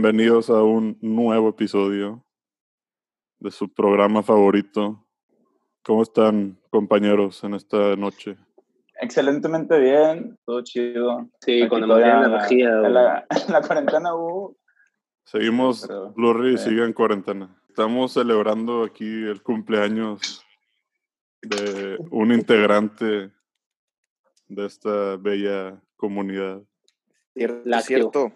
Bienvenidos a un nuevo episodio de su programa favorito. ¿Cómo están, compañeros, en esta noche? Excelentemente bien, todo chido. Sí, Aquí con todavía la- energía. En la, en la cuarentena hubo. Seguimos, Blurry eh. sigue en cuarentena. Estamos celebrando aquí el cumpleaños de un integrante de esta bella comunidad, Cierto,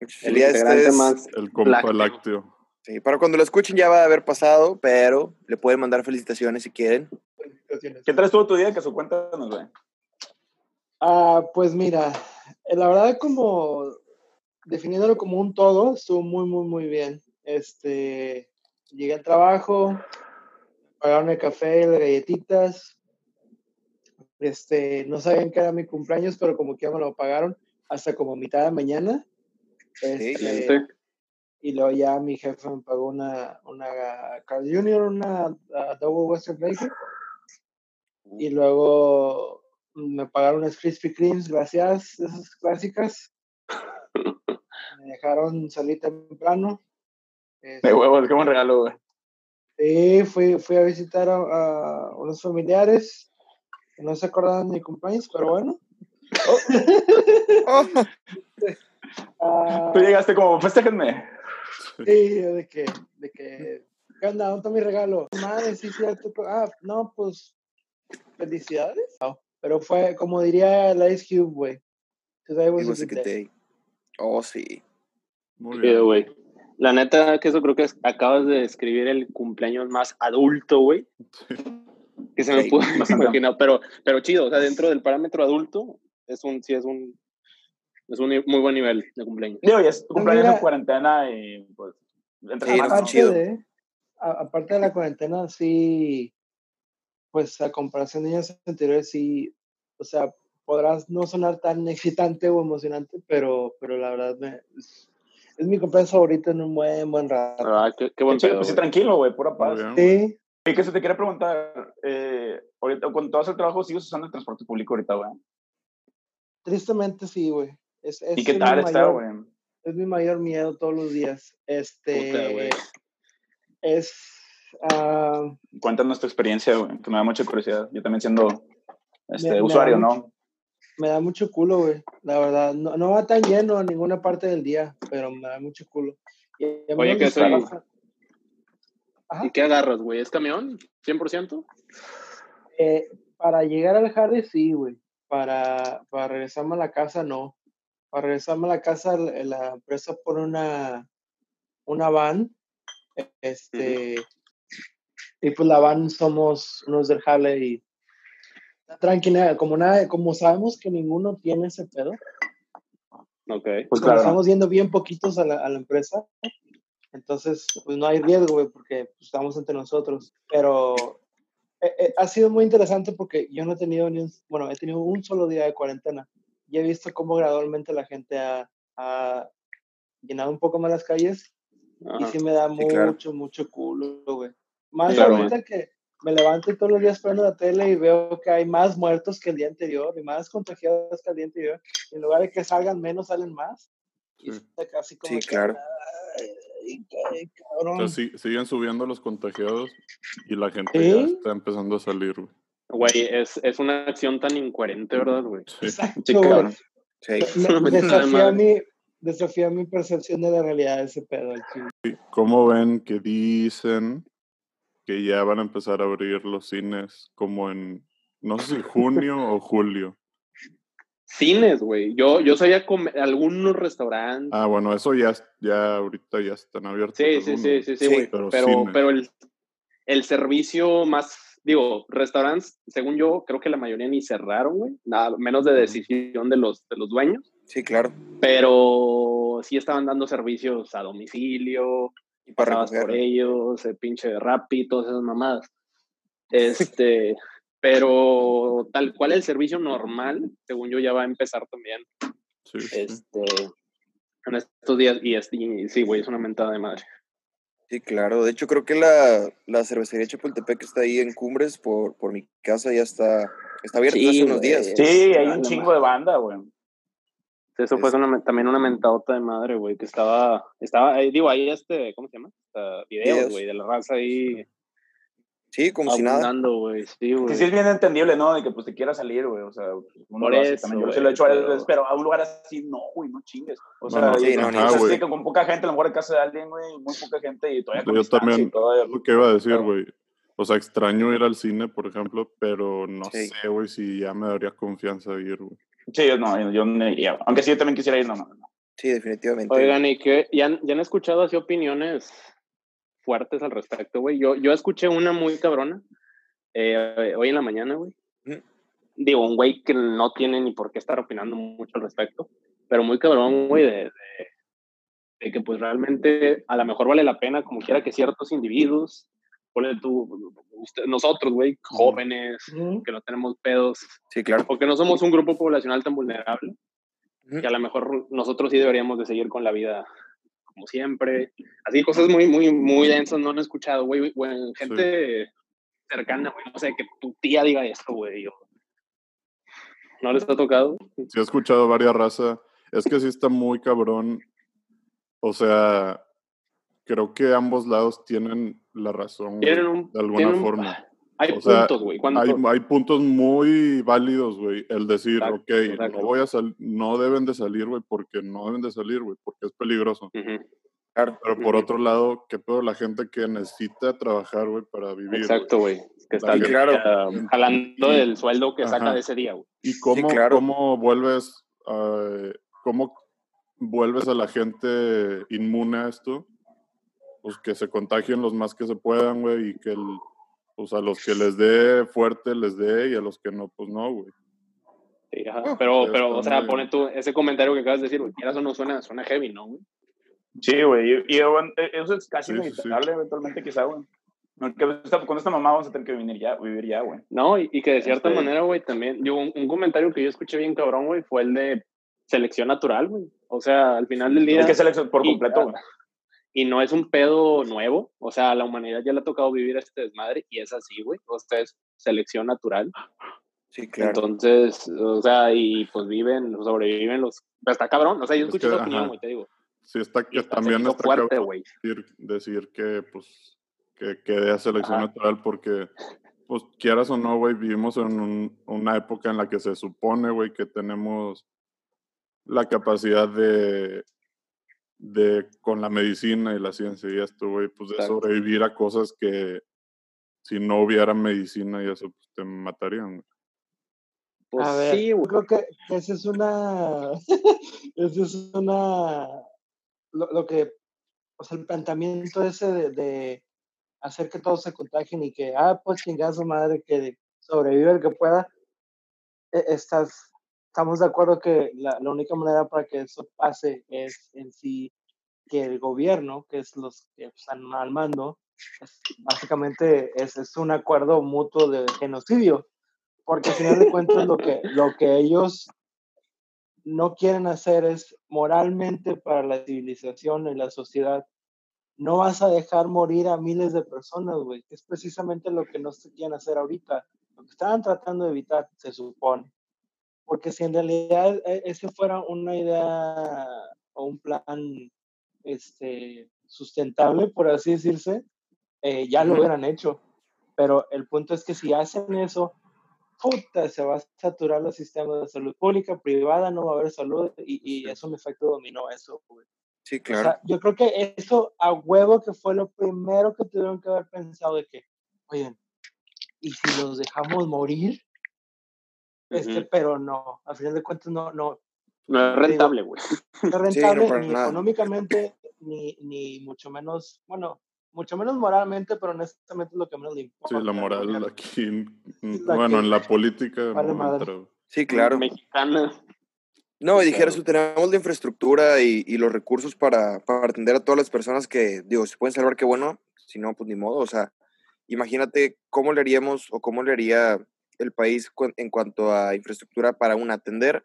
El Felicidades, integrante ustedes. más el compa lácteo. Sí, para cuando lo escuchen ya va a haber pasado, pero le pueden mandar felicitaciones si quieren. ¿Qué tal estuvo tu día? Que su cuéntanos, güey. Ah, pues mira, eh, la verdad como definiéndolo como un todo, estuvo muy, muy, muy bien. Este, llegué al trabajo, pagaron el café, las galletitas. Este, no sabían que era mi cumpleaños, pero como que ya me lo pagaron hasta como mitad de mañana. Este, Excelente. y luego ya mi jefe me pagó una, una Carl Jr., una ah, Double Western Bacon. Y luego me pagaron unas Krispy Kremes, gracias, esas clásicas. Me dejaron salir temprano. Este, De huevos, qué buen regalo, güey. Sí, fui, fui a visitar a, a unos familiares que no se acordaban de mi cumpleaños, pero bueno. Oh, Tú llegaste como, festéjenme. Sí, de que, de que, ¿qué onda? ¿Dónde está mi regalo? Madre, sí, cierto. Ah, no, pues, felicidades. No, pero fue, como diría el Ice Cube, güey. Today was it a was a good good day. day. Oh, sí. Muy Chido, bien. güey. La neta, que eso creo que es- acabas de describir el cumpleaños más adulto, güey. Que se me Sí, pudo imaginar, pero, pero chido, o sea, dentro del parámetro adulto, es un, sí es un, es un muy buen nivel de cumpleaños. Digo, ya es tu cumpleaños mira. en cuarentena y pues. Entre Sí, aparte chido. de, a- aparte de la cuarentena, sí, pues a comparación de años anteriores, sí, o sea, podrás no sonar tan excitante o emocionante, pero, pero la verdad me, es, es mi cumpleaños favorito en un buen, buen rato. Ah, qué, qué buen pedo, pues sí, tranquilo, güey, pura paz. bien. Sí, Y que se te quiere preguntar, eh, ahorita, cuando tú vas al trabajo, ¿sigues usando el transporte público ahorita, güey? tristemente sí, güey. Es, ¿Y qué tal mi está, mayor- güey? Es mi mayor miedo todos los días. Este, Puta, es, ah, Cuéntanos tu experiencia, güey, que me da mucha curiosidad. Yo también siendo este, Me- me da usuario, mucho- ¿no? me da mucho culo, güey. La verdad, no, no va tan lleno a ninguna parte del día, pero me da mucho culo. Y Oye, soy- Ajá. ¿Y qué agarras, güey? ¿Es camión? ¿100%? Eh, para llegar al jardín, sí, güey. Para, para regresarme a la casa, no. Para regresarme a la casa, la, empresa pone una, una van. Este, y pues la van somos unos del jale y tranquila, como nada, como sabemos que ninguno tiene ese pedo, Ok. Pues claro. estamos yendo bien poquitos a la, a la empresa, entonces pues no hay riesgo, güey, porque pues, estamos entre nosotros. Pero eh, eh, ha sido muy interesante porque yo no he tenido ni un, bueno, he tenido un solo día de cuarentena y he visto cómo gradualmente la gente ha, ha llenado un poco más las calles y Ajá. sí me da Sí, claro. mucho, mucho culo, güey. Más Claro, ahorita que me levanto todos los días prendo la tele y veo que hay más muertos que el día anterior y más contagiados que el día anterior. Y en lugar de que salgan menos, salen más. Y Sí. está casi como Sí, claro. "Ay, ay, O cabrón. sea, sí- siguen subiendo los contagiados y la gente ya está empezando a salir, güey. Güey, es, es una acción tan incoherente, ¿verdad, güey? Exacto, Sí, cabrón. Desafía mi, desafía mi percepción de la realidad de ese pedo. ¿Cómo ven que dicen que ya van a empezar a abrir los cines como en, no sé si junio o julio? Cines, güey. Yo, yo sabía comer algunos restaurantes. Ah, bueno, eso ya, ya ahorita ya están abiertos. sí, sí, sí, sí, sí, Sí, güey. pero pero, pero el, el servicio más, digo, restaurantes, según yo, creo que la mayoría ni cerraron, güey. Nada, menos de decisión de los, de los dueños. Sí, claro. Pero sí estaban dando servicios a domicilio, Y para pasabas por ellos, el pinche Rappi, todas esas mamadas. Este, pero tal cual el servicio normal, según yo, ya va a empezar también Sí, sí. este, en estos días. Y, es- y sí, güey, es una mentada de madre. Sí, claro. De hecho, creo que la, la cervecería Chapultepec que está ahí en Cumbres, por, por mi casa, ya está, está abierta Sí, hace unos días. Sí, hay un chingo de banda, güey. Eso fue una- también una mentadota de madre, güey, que estaba, estaba, ahí, digo, ahí este, ¿cómo se llama? Videos. güey, de la raza ahí Sí, como si nada. güey, sí, Que güey. sí es bien entendible, ¿no? De que pues te quiera salir, güey. O sea, uno Por lo hace eso, también. Yo güey, sí lo he hecho varias pero- veces, pero a un lugar así, no, güey, no chingues. O sea, No, sí, y- no, o ni sea, eso. sí, güey. que con poca gente, a lo mejor en casa de alguien, güey, muy poca gente y todavía con Yo también, es lo que iba a decir, Claro. güey. O sea, extraño ir al cine, por ejemplo, pero no Sí. sé, güey, si ya me daría confianza ir, güey. Sí, yo no, yo no iría. Aunque sí, yo también quisiera ir, no, no, no. Sí, definitivamente. Oigan, ¿y qué? ¿Ya, han- ¿Ya han escuchado así opiniones fuertes al respecto, güey? Yo, yo escuché una muy cabrona eh, hoy en la mañana, güey. Digo, un güey que no tiene ni por qué estar opinando mucho al respecto, pero muy cabrón, güey, de, de, de que pues realmente a lo mejor vale la pena, como quiera que ciertos individuos, ponle tú, usted- nosotros, güey, jóvenes, que no tenemos pedos, Sí, claro. porque no somos un grupo poblacional tan vulnerable, Ujú. que a lo mejor nosotros sí deberíamos de seguir con la vida como siempre. Así cosas muy, muy, muy densas no han escuchado, güey, gente cercana, güey, no sé, que tu tía diga esto, güey. ¿No les ha tocado? Sí he escuchado varias razas. Es que sí está muy cabrón. O sea, creo que ambos lados tienen la razón, Tienen un, de alguna tienen un- forma. Hay O puntos, güey. Hay, hay puntos muy válidos, güey. El decir, Exacto, ok, exacto. no voy a sal- no deben de salir, güey, porque no deben de salir, güey, porque es peligroso. Claro. Pero por otro lado, ¿qué pedo la gente que necesita trabajar, güey, para vivir? Exacto, güey. Que está Sí, claro. ah, jalando Y- el sueldo que saca de ese día, güey. ¿Y cómo, claro. cómo vuelves, a- cómo vuelves a la gente inmune a esto? Pues que se contagien los más que se puedan, güey, y que el, pues a los que les dé fuerte les dé y a los que no, pues no, güey. Sí, ajá. Pero, ya pero, o sea, pone tú ese comentario que acabas de decir, güey, quieras o no suena, suena heavy, ¿no, güey? Sí, güey. Y, y, bueno, e- eso es casi Sí, sí, sí. inevitable eventualmente, quizá, güey. Con esta mamá vamos a tener que venir ya, vivir ya, güey. No, y, y que de cierta Este- manera, güey, también, yo, un, un comentario que yo escuché bien cabrón, güey, fue el de selección natural, güey. O sea, al final del día, Es que selección por completo, güey. Y no es un pedo nuevo, o sea, a la humanidad ya le ha tocado vivir este desmadre, y es así, güey, o sea, es selección natural. Sí, claro. Entonces, o sea, y pues viven, sobreviven los... Está cabrón, o sea, yo Es escuché que, esa opinión, güey, te digo. Sí, está que también está fuerte, cabrón güey. decir, decir que, pues, que quede a selección Ajá. natural porque, pues, quieras o no, güey, vivimos en un- una época en la que se supone, güey, que tenemos la capacidad de, de, con la medicina y la ciencia y esto, güey, pues, de Exacto. sobrevivir a cosas que si no hubiera medicina y eso, pues, te matarían, güey. Pues a ver, sí, yo güey. creo que que esa es una, esa es una, lo, lo que, o sea, el planteamiento ese de, de hacer que todos se contagien y que, ah, pues chingada su madre, que sobrevive el que pueda, e- estás, estamos de acuerdo que la, la única manera para que eso pase es en sí que el gobierno, que es los que están al mando, es- básicamente es, es un acuerdo mutuo de genocidio porque al final de cuentas lo que, lo que ellos no quieren hacer es moralmente para la civilización y la sociedad. No vas a dejar morir a miles de personas, güey, es precisamente lo que no se quieren hacer ahorita. Lo que estaban tratando de evitar, se supone. Porque si en realidad e- ese fuera una idea o un plan este, sustentable, por así decirse, eh, ya lo hubieran hecho. Pero el punto es que si hacen eso, puta, se va a saturar los sistemas de salud pública, privada, no va a haber salud y, y es un efecto dominó eso, güey. Sí, O claro. sea, yo creo que eso a huevo que fue lo primero que tuvieron que haber pensado de que, oye, ¿y si los dejamos morir? Este, pero no, al final de cuentas no, no, No es rentable, güey. no es rentable para ni nada. económicamente, ni, ni mucho menos, bueno, mucho menos moralmente, pero honestamente es lo que menos le Sí, importa. la al moral aquí, La bueno, que en la política vale no. Sí, claro. Mexicana. No, y dijeras tú, tenemos la infraestructura y, y los recursos para, para atender a todas las personas que, digo, si pueden salvar, qué bueno, si no, pues ni modo. O sea, imagínate cómo le haríamos o cómo le haría el país en cuanto a infraestructura para, una, atender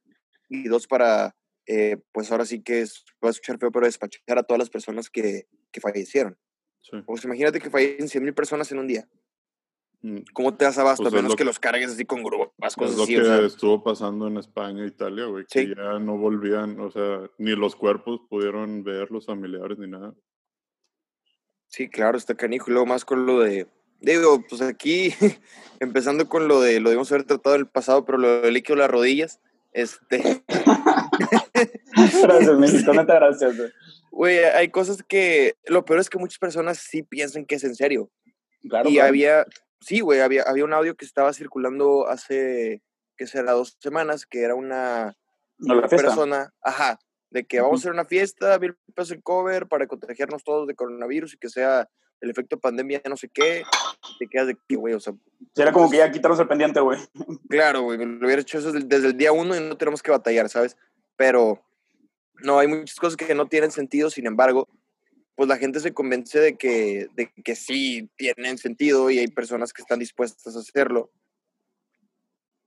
y dos, para, eh, pues ahora sí que es, va a escuchar feo, pero despachar a todas las personas que, que fallecieron. Sí. Pues imagínate que fallecen 100 mil personas en un día. Mm, ¿Cómo te das abasto? Pues a es menos lo que que- los cargues así con grúas, Es cosas lo así. que o sea, estuvo pasando en España e Italia, güey, que Sí. ya no volvían, o sea, ni los cuerpos pudieron ver los familiares ni nada. Sí, claro, está canijo. Y luego más con lo de. Digo, pues aquí, empezando con lo de. Lo debemos haber tratado en el pasado, pero lo del líquido de las rodillas. Este. Gracias, México, gracias. güey. Güey, hay cosas que. Lo peor es que muchas personas sí piensan que es en serio. Claro, y claro. había. Sí, güey, había, había un audio que estaba circulando hace. ¿Qué será? Dos semanas, que era una No, persona. Ajá. De que vamos a hacer una fiesta, mil pesos el cover para contagiarnos todos de coronavirus y que sea el efecto pandemia, no sé qué. Te quedas de que, güey, o sea, Era como que ya quitarnos el pendiente, güey. Claro, güey, lo hubiera hecho eso desde, el día uno y no tenemos que batallar, ¿sabes? Pero no, hay muchas cosas que no tienen sentido, sin embargo, pues la gente se convence de que, de que sí tienen sentido y hay personas que están dispuestas a hacerlo.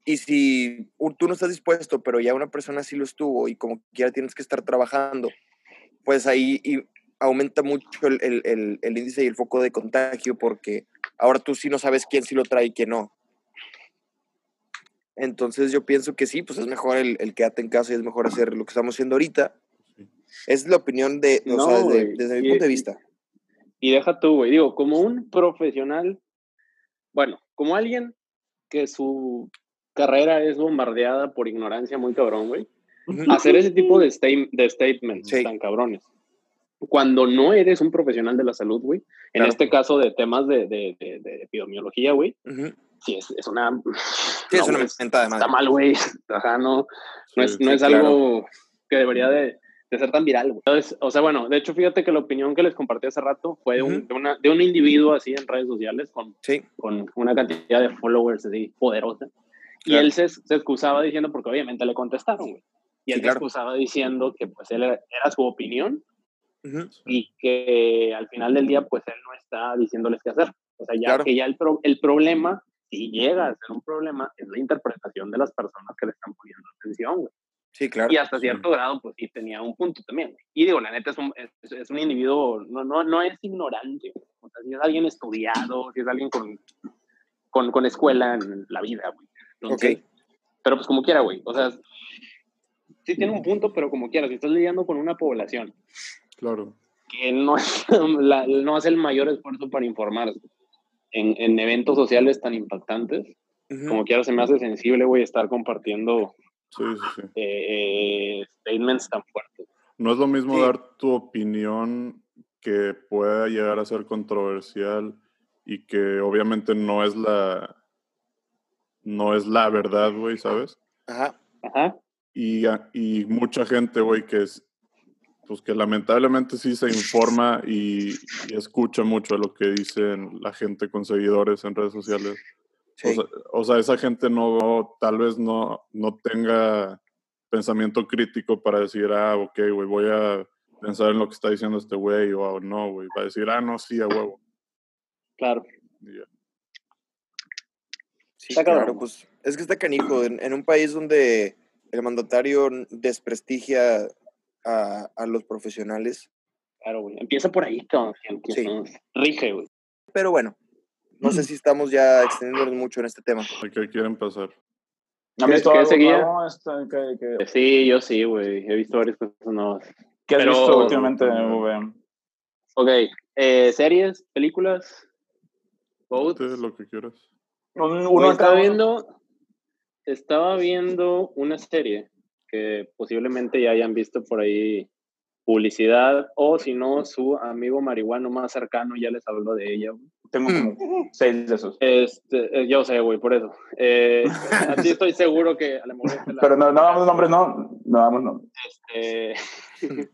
Y si tú no estás dispuesto, pero ya una persona sí lo estuvo y como quiera tienes que estar trabajando, pues ahí aumenta mucho el, el- el- el índice y el foco de contagio porque ahora tú sí no sabes quién sí lo trae y quién no. Entonces yo pienso que sí, pues es mejor el, el quédate en casa y es mejor hacer lo que estamos haciendo ahorita. Es la opinión de, o No, sea, desde, mi y- punto de vista. Y deja tú, güey. Digo, como un profesional, bueno, como alguien que su carrera es bombardeada por ignorancia muy cabrón, güey. Hacer ese tipo de, de statements Sí. tan cabrones. Cuando no eres un profesional de la salud, güey, en Claro. este caso de temas de, de, de- de epidemiología, güey, Ujú. sí es, es una... Sí, es no, una güey, mentada de madre. Está mal, güey. Ajá, no, no es, Sí, no sí, es claro. algo que debería de, de ser tan viral, güey. Entonces, o sea, bueno, de hecho, fíjate que la opinión que les compartí hace rato fue de, un, Ujú. de, una, de un individuo así en redes sociales con, con una cantidad de followers así poderosa. Y Claro. él se, se excusaba diciendo, porque obviamente le contestaron, güey. Y él claro. se excusaba diciendo que pues él era, era su opinión y que al final del día pues él no está diciéndoles qué hacer. O sea, ya Claro. que ya el, pro- el problema, si llega a ser un problema, es la interpretación de las personas que le están poniendo atención, güey. sí, claro. Y hasta Sí. cierto grado, pues sí tenía un punto también. güey. Y digo, la neta es un, es, es un individuo, no, no, no es ignorante. güey. O sea, si es alguien estudiado, si es alguien con, con, con escuela en la vida, güey. Entonces, Ok. Pero pues como quiera, güey. O sea, sí tiene un punto, pero como quiera, si estás lidiando con una población Claro. que no, es- la- no hace el mayor esfuerzo para informarse en, en eventos sociales tan impactantes, Ujú. como quiera se me hace sensible, güey, estar compartiendo Sí, sí, sí. eh, eh, statements tan fuertes. No es lo mismo Sí. dar tu opinión que pueda llegar a ser controversial y que obviamente no es la no es la verdad, güey, ¿sabes? Ajá. Ajá. Y, a- y mucha gente, güey, que es pues que lamentablemente sí se informa y, y escucha mucho de lo que dicen la gente con seguidores en redes sociales. Sí. O, sea, o sea, esa gente no, tal vez no, no tenga pensamiento crítico para decir, ah, ok, güey, voy a pensar en lo que está diciendo este güey, o ah, no, güey, va a decir, ah, no, sí, a huevo. Claro. Y ya. Sí, Está claro, cabrón. pues es que está canijo. En, en un país donde el mandatario desprestigia a, a los profesionales. Claro, güey. Empieza por ahí, cabrón. Sí. Rige, güey. Pero bueno, no sé si estamos ya extendiéndonos mucho en este tema. ¿A qué quieren pasar? ¿Han ¿Qué- visto qué algo seguía? nuevo? Este, que, que- Sí, yo sí, güey. He visto varias cosas nuevas. ¿Qué has Pero- visto últimamente, V? Ok. eh, series, películas. Both. Date lo que quieras. Uno estaba viendo, estaba viendo una serie que posiblemente ya hayan visto por ahí publicidad o si no, su amigo marihuano más cercano ya les habló de ella. güey. Tengo como seis de esos. Este, eh, yo sé, güey, por eso. Eh, así estoy seguro que a lo mejor la- Pero no, no damos nombres, no. No damos nombres. este,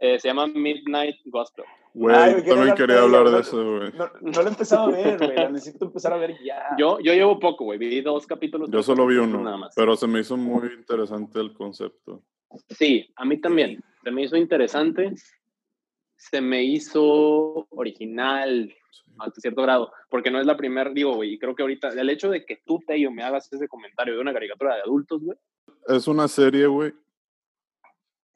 eh, se llama Midnight Gospel. Güey, también quería hablar de eso, güey. No, no lo he empezado a ver, güey. La necesito empezar a ver ya. Yo, yo llevo poco, güey. Vi dos capítulos. Yo solo vi uno, Nada más. pero se me hizo muy interesante el concepto. Sí, a mí también. Se me hizo interesante. Se me hizo original Sí. hasta cierto grado, porque no es la primera, digo, güey, y creo que ahorita, el hecho de que tú, Tello, me hagas ese comentario de una caricatura de adultos, güey, Es una serie, güey,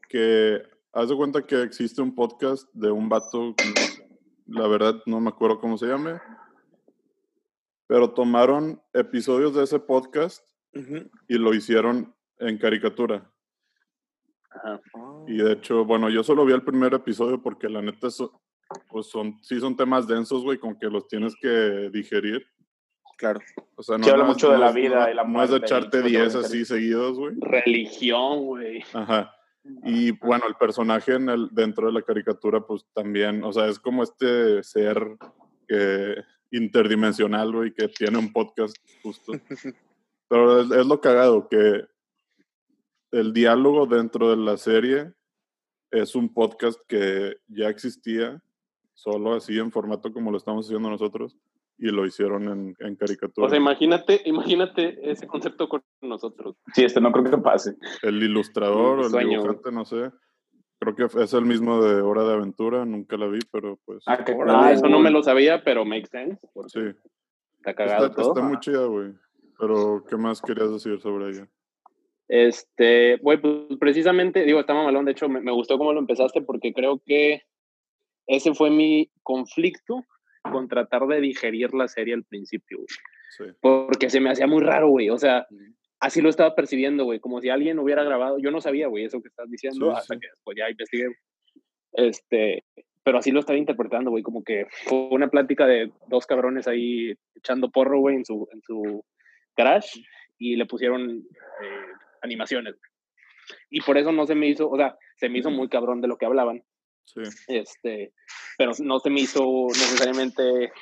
que haz de cuenta que existe un podcast de un vato, la verdad no me acuerdo cómo se llame, pero tomaron episodios de ese podcast Ujú. y lo hicieron en caricatura. Ajá. Y de hecho, bueno, yo solo vi el primer episodio porque la neta, eso, pues son, sí son temas densos, güey, con que los tienes que digerir. Claro. O sea, no, habla mucho de la vida no- y la No es de muerte y echarte cómo te 10 vas a así seguidos, güey. Religión, güey. Ajá. Y bueno, el personaje en el, dentro de la caricatura, pues también, o sea, es como este ser que, interdimensional, güey, que tiene un podcast justo. Pero es, es lo cagado, que el diálogo dentro de la serie es un podcast que ya existía, solo así en formato como lo estamos haciendo nosotros, y lo hicieron en, en caricatura. O sea, imagínate, imagínate ese concepto con nosotros. Sí, este no creo que pase. el ilustrador o el Sueño, dibujante, no sé. Creo que es el mismo de Hora de Aventura, nunca la vi, pero pues Ah, que Ah, eso no me lo sabía, pero makes sense. sí. Está cagado Está, todo. está muy chida, güey. Pero, ¿qué más querías decir sobre ella? Este, güey, pues precisamente, digo, está mamalón, de hecho, me, me gustó cómo lo empezaste porque creo que ese fue mi conflicto con tratar de digerir la serie al principio, güey. Sí. Porque se me hacía muy raro, güey, o sea, así lo estaba percibiendo, güey, como si alguien hubiera grabado, yo no sabía, güey, eso que estás diciendo, Sí, hasta sí. que después ya investigué, este, pero así lo estaba interpretando, güey, como que fue una plática de dos cabrones ahí echando porro, güey, en su, en su garage y le pusieron eh, animaciones. güey. Y por eso no se me hizo, o sea, se me hizo muy cabrón de lo que hablaban, Sí. este, pero no se me hizo necesariamente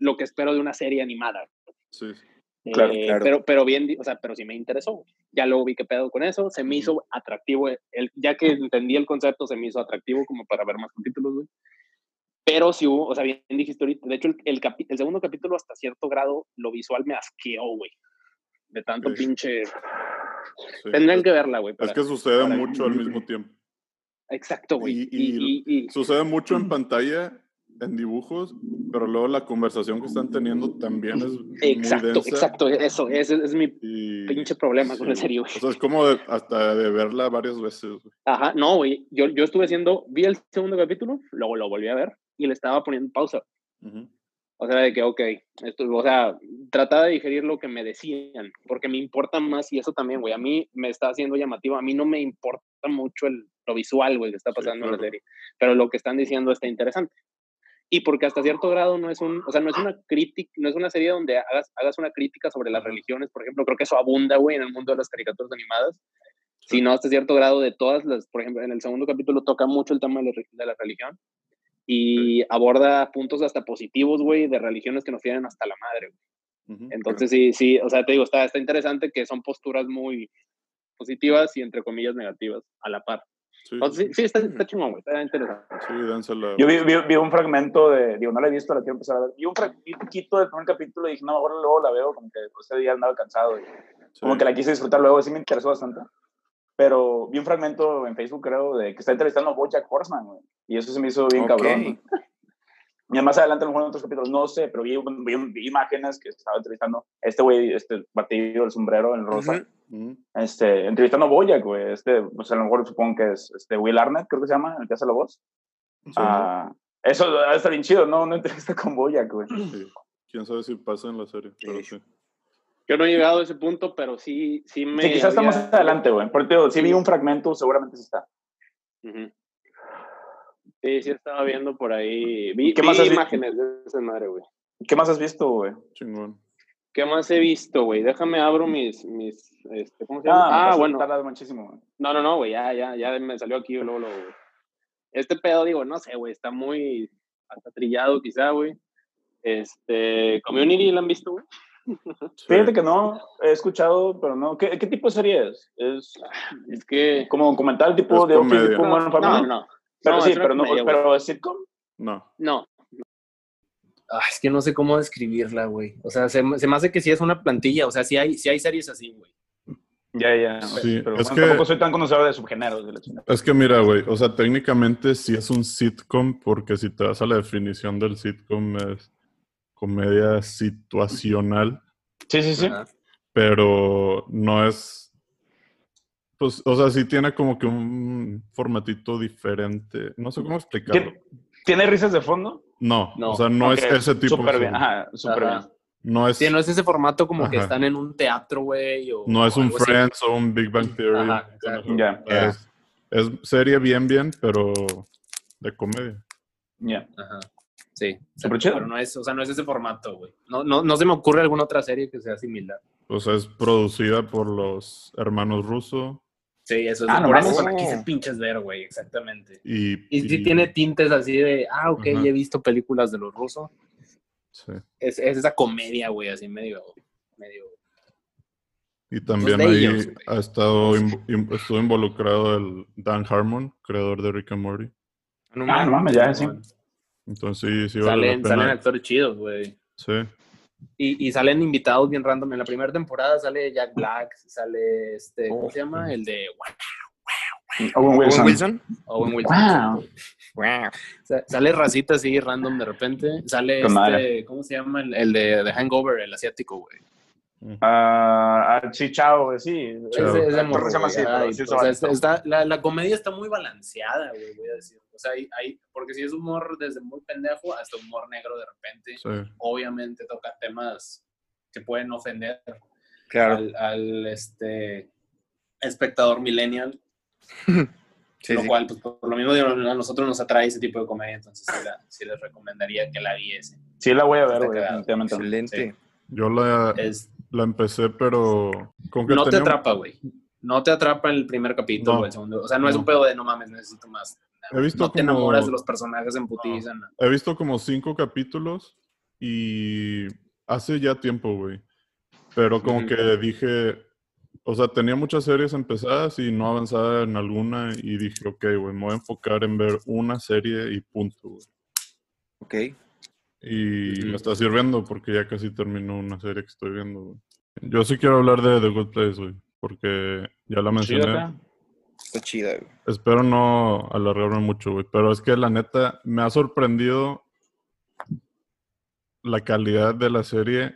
lo que espero de una serie animada. Sí. Claro, Eh, claro. Pero, pero bien, o sea, pero sí me interesó. Ya luego vi qué pedo con eso, se me hizo atractivo, el, ya que entendí el concepto, se me hizo atractivo como para ver más capítulos, güey. Pero sí hubo, o sea, bien dijiste ahorita, de hecho, el, el, capi- el segundo capítulo hasta cierto grado, lo visual me asqueó, güey. De tanto Ok. pinche... sí. Tendrían Es- que verla, güey. Es que sucede para- mucho al mismo tiempo. Exacto, güey. Y- Y, y- Sucede mucho en pantalla, en dibujos, pero luego la conversación que están teniendo también es muy exacto, densa. exacto, eso, ese es mi pinche problema con la sí. serie, güey. O sea, es como de- hasta de verla varias veces. güey. Ajá, no, güey. Yo, yo estuve haciendo, vi el segundo capítulo, luego lo volví a ver y le estaba poniendo pausa. Ujú. O sea, de que, ok, esto, o sea, trataba de digerir lo que me decían, porque me importa más, y eso también, güey, a mí me está haciendo llamativo, a mí no me importa mucho el, lo visual, güey, que está Sí, pasando en la claro. serie, pero lo que están diciendo está interesante. Y porque hasta cierto grado no es un, o sea, no es una crítica, no es una serie donde hagas, hagas una crítica sobre las religiones, por ejemplo, creo que eso abunda, güey, en el mundo de las caricaturas animadas, Sí. sino hasta cierto grado de todas las, por ejemplo, en el segundo capítulo toca mucho el tema de la, de la religión y aborda puntos hasta positivos, güey, de religiones que nos tienen hasta la madre. güey. Entonces, sí, sí, o sea, te digo, está, está interesante que son posturas muy positivas y entre comillas negativas a la par. Sí, Entonces, sí, sí, está, está chingón, güey, está interesante. sí, dénsela. Yo vi, vi, vi un fragmento de, digo, no la he visto, la quiero empezar a ver. Vi un, vi un poquito del primer capítulo y dije, no, ahora luego la veo, como que ese día andaba cansado. y Sí. como que la quise disfrutar luego, sí me interesó bastante. Pero vi un fragmento en Facebook, creo, de que está entrevistando a Bojack Horseman, güey. Y eso se me hizo bien Ok. cabrón. güey. Y más adelante a lo mejor en otros capítulos, no sé, pero vi, vi, vi imágenes que estaba entrevistando este güey, este batido, el sombrero, el rosa, Ujú. Ujú. este, entrevistando a Bojack, güey. Este, pues a lo mejor supongo que es este Will Arnett, creo que se llama, el que hace la voz. Sí, Ah, eso ah, está bien chido, ¿no? Una entrevista con Bojack, güey. sí. Quién sabe si pasa en la serie, pero Sí. sí. Yo no he llegado a ese punto, pero sí, sí me... Sí, quizás está más había- adelante, güey. Digo, si vi un fragmento, seguramente sí está. Ujú. Sí, sí estaba viendo por ahí. Vi, ¿Qué vi más has vi- imágenes de esa madre, güey. ¿Qué más has visto, güey? Chingón. ¿Qué más he visto, güey? Déjame abro mis, mis, este, ¿cómo se llama? Ah, bueno. Tarda muchísimo, güey. No, no, no, güey, ya, ya, ya me salió aquí luego, luego, güey. Este pedo, digo, no sé, güey, está muy hasta trillado quizá, güey. Este, Community, ¿la han visto, güey? Sí. Fíjate que no, he escuchado, pero no. ¿Qué, qué tipo de serie es? ¿Es Es que... como documental tipo Es de comedia. tipo No, Family? no, Pero No, sí, pero no, comedia, pero es sitcom. No. no. Ah, es que no sé cómo describirla, güey. O sea, se, me- se me hace que sí es una plantilla. O sea, sí hay, sí hay series así, güey. Ya, ya. Sí, pero es bueno, que- tampoco soy tan conocedor de subgéneros. De la. Es que mira, güey, o sea, técnicamente sí es un sitcom, porque si te vas a la definición del sitcom es comedia situacional, Sí, sí, sí. Pero no es. Pues, o sea, sí tiene como que un formatito diferente. No sé cómo explicarlo. ¿Tiene, ¿Tiene risas de fondo? No, No, o sea, no es ese tipo Súper de bien, ajá, súper Ajá. bien. no es, Sí, no es ese formato como que están en un teatro, güey. o- no es o un así. Friends o un Big Bang Theory. Ajá, Es, es serie bien, bien, pero de comedia. ya. Ajá. Sí. Súper chido. Pero no es, o sea, no es ese formato, güey. No, no, no se me ocurre alguna otra serie que sea similar. O sea, es producida por los hermanos Russo Sí, eso es. Ah, no por eso la quise pinches ver, güey, exactamente. y... Y sí tiene tintes así de, ah, ok, he visto películas de los rusos. sí. Es, es esa comedia, güey, así medio, medio. Y también ahí ellos, ha estado in- estuvo involucrado el Dan Harmon, creador de Rick and Morty. No Ah, no mames, ya, sí. Entonces sí, sí vale Salen, la salen actores chidos, güey. Sí. Y, y salen invitados bien random. En la primera temporada sale Jack Black, sale este, ¿cómo se llama? El de Owen Owen Wilson. Wilson. Owen Wilson. Wow. Wow. Sa- Sale racita así random de repente. Sale este, ¿cómo se llama? El, el de, de Hangover, el asiático, güey. Ah, ah, sí, chao, sí. Chao. Ese, ese El morro, actor se llama güey. así, pero Ay, sí o se sea, va- está- está- la, la comedia está muy balanceada, güey, voy a decir. O sea, hay, hay- porque si es humor desde muy pendejo hasta humor negro de repente, Sí. obviamente toca temas que pueden ofender Claro. al, al, este, espectador millennial, Sí, lo sí. cual, pues, por lo mismo, a nosotros nos atrae ese tipo de comedia, entonces sí, la- sí les recomendaría que la viesen. Sí, la voy a ver, güey, definitivamente. Excelente. Yo la, Es, la empecé, pero... Con que no te tenía un- atrapa, güey. No te atrapa en el primer capítulo No. o el segundo. O sea, no, es No. un pedo de no mames, necesito más. He visto no te como- enamoras de los personajes en putiza. no. He visto como cinco capítulos y hace ya tiempo, güey. Pero como Ujú. que dije, o sea, tenía muchas series empezadas y no avanzaba en alguna y dije, ok, güey, me voy a enfocar en ver una serie y punto, güey. Ok. Y me está sirviendo porque ya casi terminó una serie que estoy viendo, güey. Yo sí quiero hablar de The Good Place, güey, porque ya la mencioné. Está chida, güey. Espero no alargarme mucho, güey. Pero es que la neta me ha sorprendido la calidad de la serie.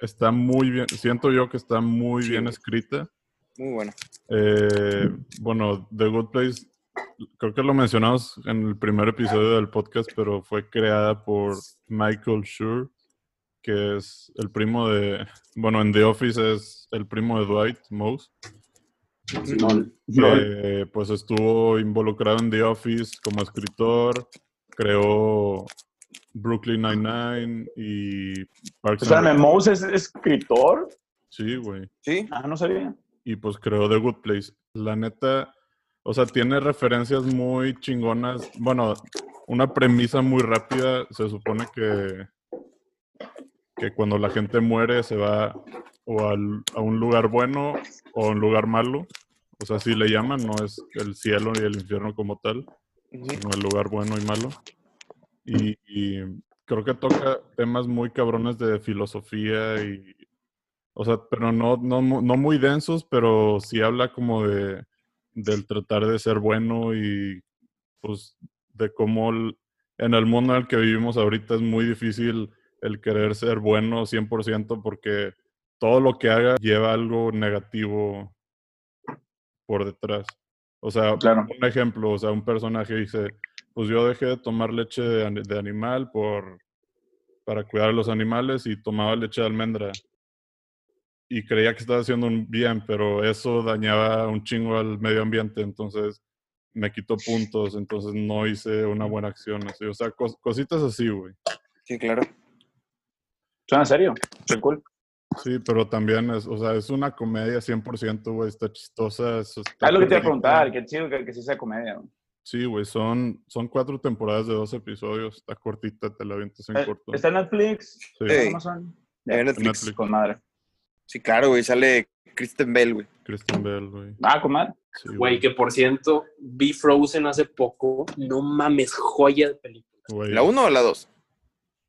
Está muy bien. Siento yo que está muy Sí, bien güey. escrita. Muy buena. Eh, bueno, The Good Place, creo que lo mencionamos en el primer episodio del podcast, pero fue creada por Michael Schur, que es el primo de. Bueno, en The Office es el primo de Dwight Mouse que pues estuvo involucrado en The Office como escritor, creó Brooklyn Nine-Nine y Parks and Espérame, Mouse es escritor. Sí, güey. Sí. Ah, no sabía. Y pues creó The Good Place. La neta, o sea, tiene referencias muy chingonas. Bueno, una premisa muy rápida. Se supone que, que cuando la gente muere se va o al- a un lugar bueno o a un lugar malo. O sea, así le llaman, no es el cielo y el infierno como tal, sino el lugar bueno y malo. Y, y creo que toca temas muy cabrones de filosofía y, o sea, pero no, no, no muy densos, pero sí habla como de del tratar de ser bueno y pues de cómo el- en el mundo en el que vivimos ahorita es muy difícil el querer ser bueno 100% porque todo lo que haga lleva algo negativo por detrás. O sea, Claro. un ejemplo, o sea, un personaje dice, pues yo dejé de tomar leche de, de animal por para cuidar a los animales y tomaba leche de almendra. Y creía que estaba haciendo un bien, pero eso dañaba un chingo al medio ambiente, entonces me quitó puntos, entonces no hice una buena acción. Así. O sea, cos- cositas así, güey. Sí, claro. Suena serio. Qué cool. Sí, pero también es, o sea, es una comedia 100%, güey, está chistosa. es- está Ah, es lo que te iba a preguntar. Qué chido que, que sí sea comedia. güey. Sí, güey, son, son cuatro temporadas de dos episodios, está cortita, te la avientas en Eh, corto. ¿Está en Netflix? Sí, Ey. Amazon? En Netflix. Netflix. Con madre. Sí, claro, güey. Sale Kristen Bell, güey. Kristen Bell, güey. Ah, con madre. Sí, Güey, que por cierto, vi Frozen hace poco. No mames, joya de película. Güey, ¿La 1 o la 2?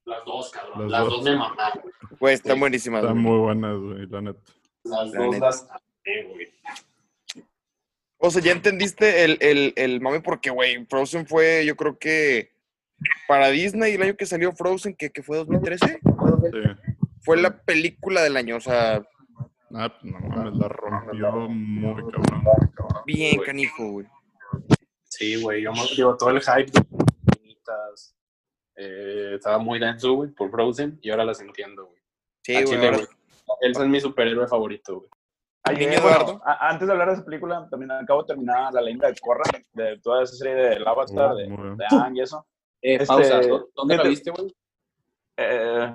Las dos, cabrón. Las Las, dos. dos. me mamaron. güey. Están Sí. buenísimas. Están muy buenas, güey, la neta. Las La dos neta. las amé, güey. O sea, ya entendiste el, el, el mame porque, güey, Frozen fue, yo creo que para Disney el año que salió Frozen, que, que fue 2013, Sí. Fue la película del año. O sea, Ah, pues, no mames, la rompió muy cabrón. bien canijo, güey. Sí, güey. Yo me- digo, todo el hype de las eh, estaba muy denso, güey, por Frozen. Y ahora las entiendo, güey. Sí, güey. Ahora-. Él es mi superhéroe favorito, güey. Ayer, Niño bueno, Eduardo. a- antes de hablar de esa película, también acabo de terminar La leyenda de Korra, de toda esa serie del Avatar, Oh, de, de Aang y eso. Eh, Este, pausa. ¿dó- ¿Dónde la fíjate- viste, güey? Eh,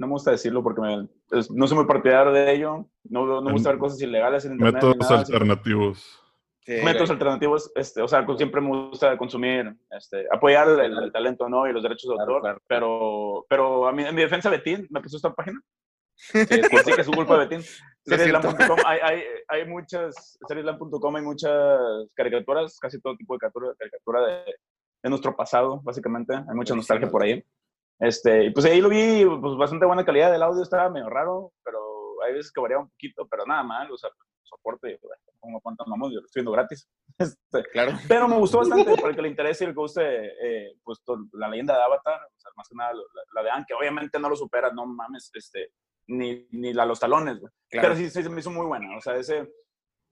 no me gusta decirlo porque me- es- no soy muy partidario de ello. No, no me gusta ver cosas ilegales en internet. Métodos nada, alternativos. Sí, métodos alternativos, este, o sea, pues, siempre me gusta consumir, este, apoyar el, el- el talento, ¿no? Y los derechos de Claro, autor, claro. pero, pero a mí, en mi defensa, Betín me puso esta página. Sí, es Sí, culpa- sí, que es su culpa de Betín. Serieslam.com, hay, hay, hay muchas, serieslam.com hay muchas caricaturas, casi todo tipo de caricatura, caricatura de, de nuestro pasado, básicamente. Hay mucha nostalgia por ahí. Este, y pues ahí lo vi, pues bastante buena calidad. El audio estaba medio raro, pero hay veces que varía un poquito, pero nada mal, o sea, soporte, como cuánto mamón, yo lo estoy viendo gratis. Este, Claro. pero me gustó bastante, para el que le interese y el que guste, eh, pues to- la leyenda de Avatar, o sea, más que nada la, la de Anne, que obviamente no lo supera, no mames, este, ni, ni la los talones, güey. Claro. Pero sí, sí, se me hizo muy buena, o sea, ese,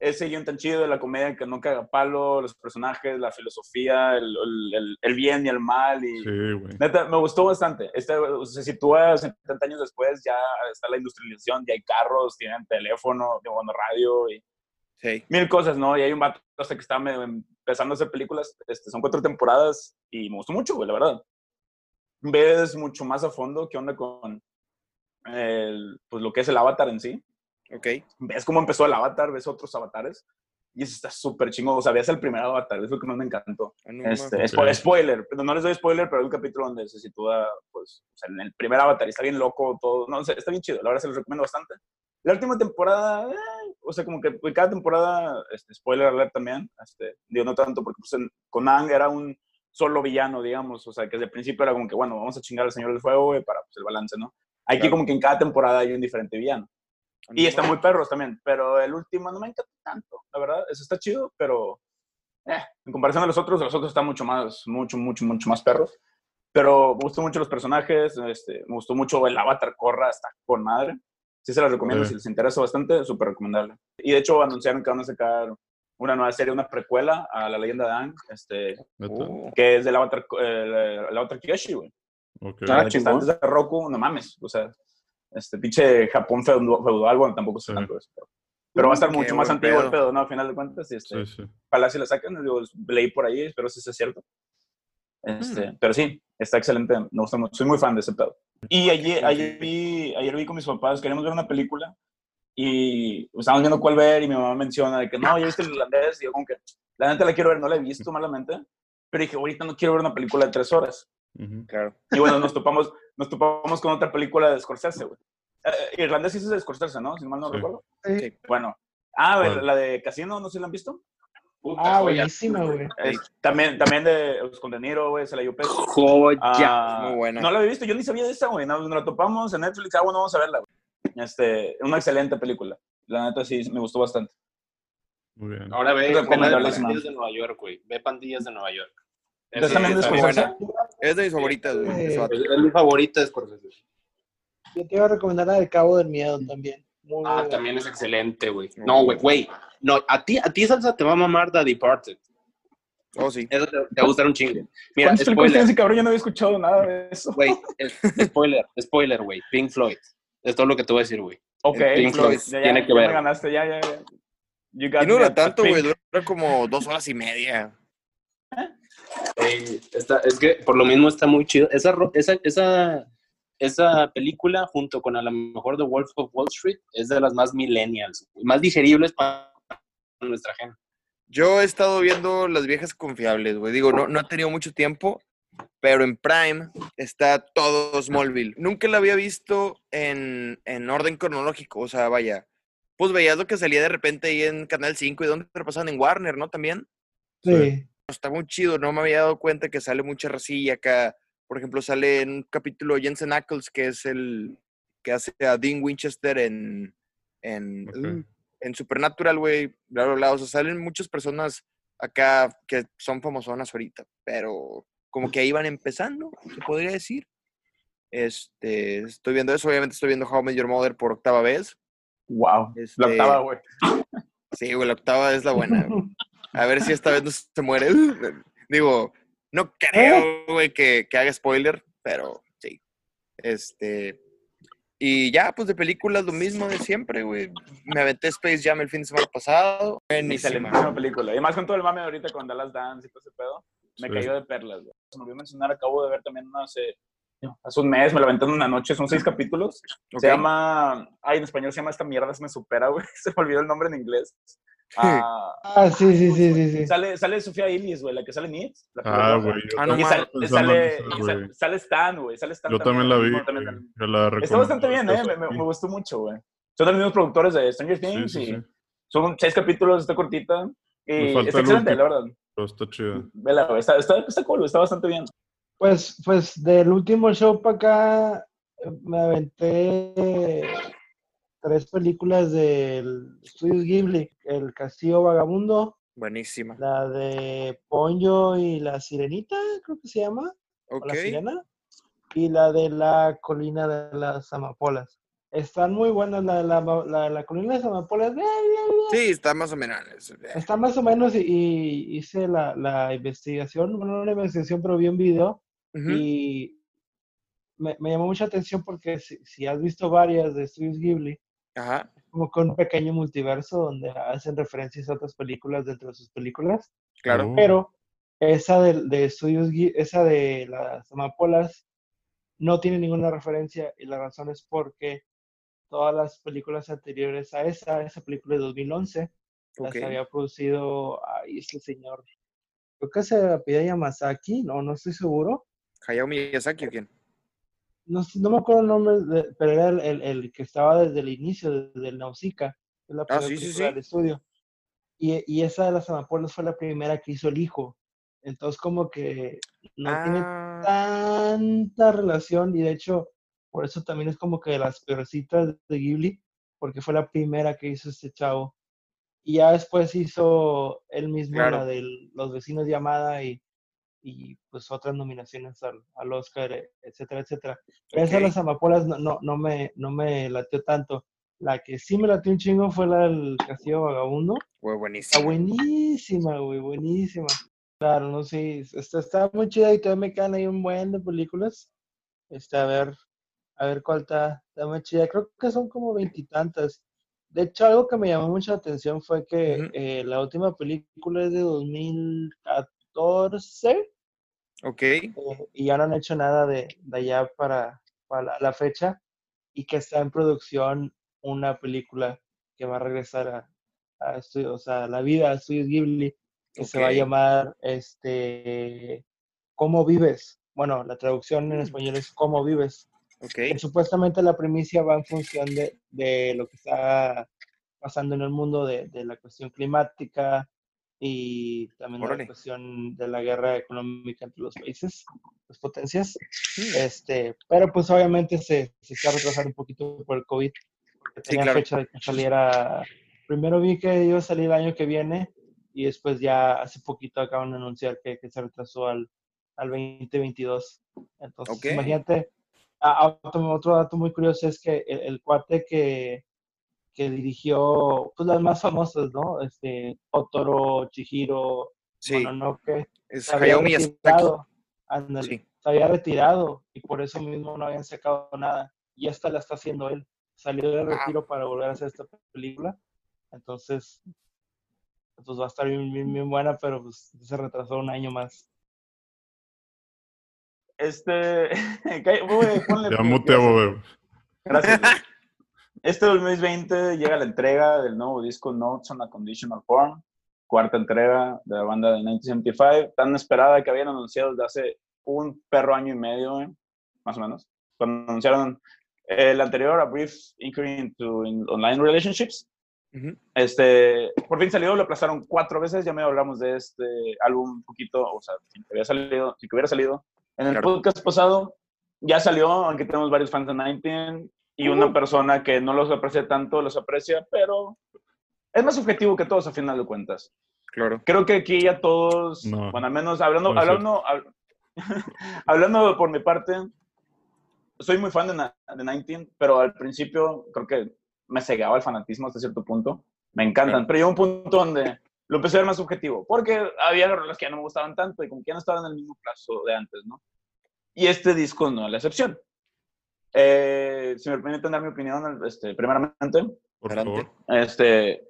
ese guion tan chido de la comedia que no caga palo, los personajes, la filosofía, el, el, el- el bien y el mal, y Sí, güey. neta, me gustó bastante. Este o sea, se sitúa 70 años después, ya está la industrialización, ya hay carros, tienen teléfono, bueno, radio, y Sí. mil cosas, ¿no? Y hay un vato hasta que está medio empezando a hacer películas. Este, son cuatro temporadas y me gustó mucho, güey, la verdad. Ves mucho más a fondo qué onda con el, pues, lo que es el avatar en sí. Ok. Ves cómo empezó el avatar, ves otros avatares. Y eso está súper chingón. O sea, ves el primer avatar, es lo que más me encantó. Ah, no, Este, mames. spo- Ok. Spoiler, pero no les doy spoiler, pero hay un capítulo donde se sitúa, pues, o sea, en el primer avatar y está bien loco todo. No, o sea, está bien chido, la verdad se los recomiendo bastante. La última temporada, eh, o sea, como que pues, cada temporada, este, spoiler alert también, este, digo, no tanto, porque pues, en- con Ang era un solo villano, digamos, o sea, que desde el principio era como que, bueno, vamos a chingar al Señor del Fuego güey, para pues, el balance, ¿no? Aquí Claro. como que en cada temporada hay un diferente villano. Y están muy perros también, pero el último no me encanta tanto, la verdad. Eso está chido, pero eh, en comparación a los otros, los otros están mucho más, mucho, mucho, mucho más perros. Pero me gustó mucho los personajes, este, me gustó mucho el avatar Corra, está con madre. Sí se las recomiendo, Sí. si les interesa bastante, súper recomendable. Y de hecho anunciaron que van a sacar una nueva serie, una precuela a la leyenda de Aang, este. Oh, que es del avatar, eh, el avatar Kyoshi, güey. Ok. Ah, El antes de Roku, no mames, o sea, este pinche Japón feudal, bueno, tampoco sé Sí. tanto eso, pero, pero va a estar mucho más antiguo el pedo. ¿no? A final de cuentas, y este, Sí, sí. ojalá si la sacan, digo, leí por ahí, espero si sea cierto. Este, Pero sí, está excelente, me gusta mucho, soy muy fan de ese pedo. Y ayer, ayer, vi, ayer vi con mis papás, queríamos ver una película y estábamos viendo cuál ver y mi mamá menciona de que no, ya viste el irlandés y yo como que la neta la quiero ver, no la he visto malamente, pero dije, ahorita no quiero ver una película de tres horas. Ujú. claro. Y bueno, nos topamos, nos topamos con otra película de Scorsese, güey. Eh, irlandés sí es de Scorsese, ¿no? Si mal no Sí. recuerdo. Sí. Bueno. Ah, la de Casino, no sé si la han visto. Puta Ah, joya. buenísima, güey. Es- también, también de con De Niro, güey, se la dio peso. Joya. Ah, muy buena. No la había visto, yo ni sabía de esa, güey. Nos, nos la topamos en Netflix, ah, bueno, vamos a verla, güey. Este, una excelente película. La neta sí, me gustó bastante. Muy bien. Ahora ve, ve. Pandillas de Nueva York, güey. Ve Pandillas de Nueva York. ¿Entonces también de Scorsese? Es de mis favoritas, güey. ese vato. es- es mi favorita de Scorsese. Yo te iba a recomendar la del Cabo del Miedo también. Muy Ah, buena. también es excelente, güey. No, güey, güey. No, a ti, a ti salsa te va a mamar The Departed. Oh, sí. Eso te, te va a gustar un chingo. Mira, ¿Cuántas películas spoiler, tienes, cabrón? Yo no había escuchado nada de eso. güey. Spoiler, spoiler, güey. Pink Floyd. Es todo lo que te voy a decir, güey. Ok, Pink Floyd ya, ya, tiene que ya me ver. ganaste, ya, ya, ya. You got Y no dura tanto, güey. Dura como dos horas y media. Eh, está- es que por lo mismo está muy chido. Esa, esa, esa, esa película, junto con a lo mejor The Wolf of Wall Street, es de las más millennials, más digeribles para nuestra gente. Yo he estado viendo las viejas confiables, güey. Digo, no, no he tenido mucho tiempo, pero en Prime está todo Smallville. Nunca la había visto en, en orden cronológico, o sea, vaya. Pues veías lo que salía de repente ahí en Canal 5 y donde te lo pasaban en Warner, ¿no? También. Sí. Está muy chido, no me había dado cuenta que sale mucha racilla acá. Por ejemplo, sale en un capítulo Jensen Ackles, que es el que hace a Dean Winchester en, uh, en Supernatural, güey, bla, bla, bla. O sea, salen muchas personas acá que son famosonas ahorita, pero como que ahí van empezando, se podría decir. Este, estoy viendo eso, obviamente estoy viendo How I Met Your Mother por octava vez. Wow. Este, La octava, güey. Sí, güey, la octava es la buena. A ver si esta vez no se muere. Digo, no creo, güey, que, que haga spoiler, pero sí. Este. Y ya, pues de películas lo mismo de siempre, güey. Me aventé Space Jam el fin de semana pasado. Buenísima. Excelentísima película. Y más con todo el mame ahorita con Dallas Dance y todo ese pedo. Me Sí. cayó de perlas, güey. Se me olvidó mencionar, acabo de ver también una hace, hace un mes, me la aventé en una noche, son seis capítulos. Se llama, ay, en español se llama Esta mierda se me supera, güey. Se me olvidó el nombre en inglés. Ah, Ah, sí, sí, sí, sí, sí. Sale, sale Sofía Illis, güey, la que sale en It. Ah, güey. Ah, no Y también sale, sale, sale- sale Stan, güey. Sale Stan Yo también la vi, también, también, también. Yo la Está bastante bien, ¿eh? Me, me- sí. me gustó mucho, güey. Son los mismos productores de Stranger Sí, Things sí, y sí. son seis capítulos, está cortita. Y está el excelente, la verdad. Pero está chida. Vela, güey. Está, está, está cool, está bastante bien. Pues, pues del último show para acá me aventé tres películas del Studios Ghibli, El Castillo Vagabundo, Buenísima. la de Ponyo y la Sirenita, creo que se llama, o la Sirena, y la de la Colina de las Amapolas. Están muy buenas, la de la, la, Colina de las Amapolas, Sí, está más o menos. Está más o menos y, y hice la, la investigación, bueno, no la investigación, pero vi un video y me, me llamó mucha atención porque si, si has visto varias de Studios Ghibli, Ajá. como con un pequeño multiverso donde hacen referencias a otras películas dentro de sus películas, Claro. Oh. pero esa de, de Studios Ghi- esa de las amapolas no tiene ninguna referencia y la razón es porque todas las películas anteriores a esa, esa película de 2011, las Ok. había producido, ay, este señor, creo que se apellida Yamazaki, no, no estoy seguro, Hayao Miyazaki o quién? No, no me acuerdo el nombre, de- pero era el, el- el que estaba desde el inicio, desde el Nausicaa, que es la Ah, primera sí, sí, sí. del estudio. Y, y esa de las amapolas fue la primera que hizo el hijo. Entonces como que no tiene Ah, tanta relación y de hecho por eso también es como que de las peorcitas de Ghibli, porque fue la primera que hizo este chavo. Y ya después hizo él mismo Claro. la de Los vecinos de Amada y, y pues otras nominaciones al, al Oscar, e- etcétera, etcétera. Pero esa de las amapolas no, no, no, me, no me latió tanto. La que sí me latió un chingo fue la del Castillo Vagabundo. güey, Está buenísimo. buenísima, güey, buenísima. Claro, no sé, está, está muy chida y todavía me quedan ahí un buen de películas. Este, a ver, a ver cuál está, está muy chida. Creo que son como veintitantas. De hecho, algo que me llamó mucha atención fue que eh, la última película es de 2014 Ok. eh, y ya no han hecho nada de, de allá para, para la, la fecha y que está en producción una película que va a regresar a, a estudios, o sea, la vida a Estudios Ghibli, que se va a llamar este ¿Cómo vives? Bueno, la traducción en Mm. español es ¿Cómo vives? Ok. Que supuestamente la primicia va en función de, de lo que está pasando en el mundo, de, de la cuestión climática y también Órale. la cuestión de la guerra económica entre los países, las potencias. Mm. Este, pero pues obviamente se, se está retrasando un poquito por el COVID. Porque Sí, tenía claro. fecha de que saliera. Primero vi que iba a salir el año que viene y después ya hace poquito acaban de anunciar que, que se retrasó al, al 2022. Entonces, Ok. imagínate. otro, otro dato muy curioso es que el, el cuate que, que dirigió pues las más famosas, ¿no? Este, Totoro, Chihiro, Sí, Mononoke, es se había Hayao Miyazaki. Sí. se había retirado y por eso mismo no habían sacado nada. Y esta la está haciendo él. Salió del Ah. retiro para volver a hacer esta película. Entonces, pues va a estar bien, bien, bien buena, pero pues se retrasó un año más. Este. ponle- Ya güey. Gracias. Este 2020 llega la entrega del nuevo disco Notes on a Conditional Form, cuarta entrega de la banda de 1975, tan esperada que habían anunciado desde hace un perro año y medio, más o menos. Cuando anunciaron el anterior, A Brief Inquiry into in- Online Relationships, Ujú. este, por fin salió, lo aplazaron cuatro veces, ya me hablamos de este álbum un poquito, o sea, si que había salido, si que hubiera salido en el Claro. podcast pasado, ya salió, aunque tenemos varios fans de 19 y una persona que no los aprecia tanto, los aprecia, pero es más subjetivo que todos a final de cuentas. Claro. Creo que aquí ya todos, No. bueno, al menos hablando, No hablando, hab- hablando por mi parte, soy muy fan de, de 19, pero al principio creo que me cegaba el fanatismo hasta cierto punto. Me encantan, pero llegó un punto donde lo empecé a ver más subjetivo, porque había rolas que ya no me gustaban tanto y como que ya no estaban en el mismo plazo de antes, ¿no? Y este disco no es la excepción. Eh, si me permiten dar mi opinión, este, primeramente, Por favor. este,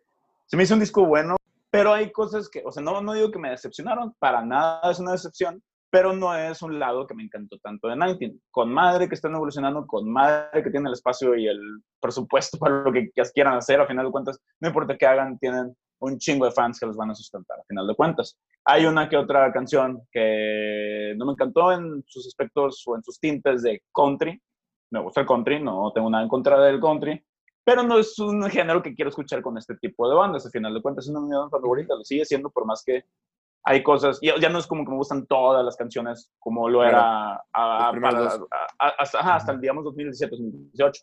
se me hizo un disco bueno, pero hay cosas que, o sea, no, no digo que me decepcionaron, para nada es una decepción, pero no es un lado que me encantó tanto de 19. Con madre que están evolucionando, con madre que tienen el espacio y el presupuesto para lo que quieran hacer, a final de cuentas, no importa qué hagan, tienen un chingo de fans que los van a sustentar, a final de cuentas. Hay una que otra canción que no me encantó en sus aspectos o en sus tintes de country. Me gusta el country, no tengo nada en contra del country, pero no es un género que quiero escuchar con este tipo de bandas. Al final de cuentas, es una de mis favoritas, lo sigue siendo por más que hay cosas, ya, ya no es como que me gustan todas las canciones como lo era a- Los primeros para- dos. a- a- hasta, hasta el, digamos, 2017, 2018.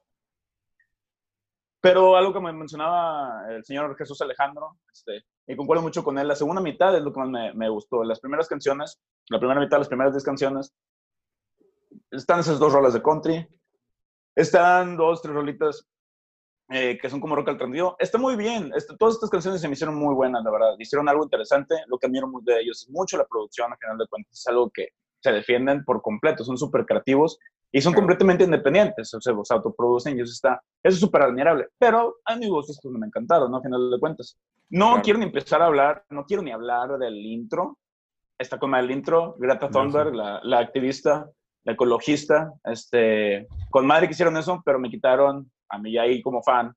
Pero algo que me mencionaba el señor Jesús Alejandro, este, y concuerdo mucho con él, la segunda mitad es lo que más me, me gustó. Las primeras canciones, la primera mitad, las primeras 10 canciones, están esas dos rolas de country, están dos, tres rolitas eh, que son como rock alternativo. Está muy bien, este, todas estas canciones se me hicieron muy buenas, la verdad. Hicieron algo interesante, lo que admiro de ellos es mucho la producción, al final de cuentas, es algo que se defienden por completo, son súper creativos y son completamente independientes, o sea, se autoproducen y eso está, eso es súper admirable. Pero a mi gusto estos me encantaron, ¿no? Al final de cuentas. No Claro. quiero ni empezar a hablar, no quiero ni hablar del intro. Está con el intro, Greta Thunberg, la activista, la ecologista, este, con madre que hicieron eso, pero me quitaron, a mí ahí como fan,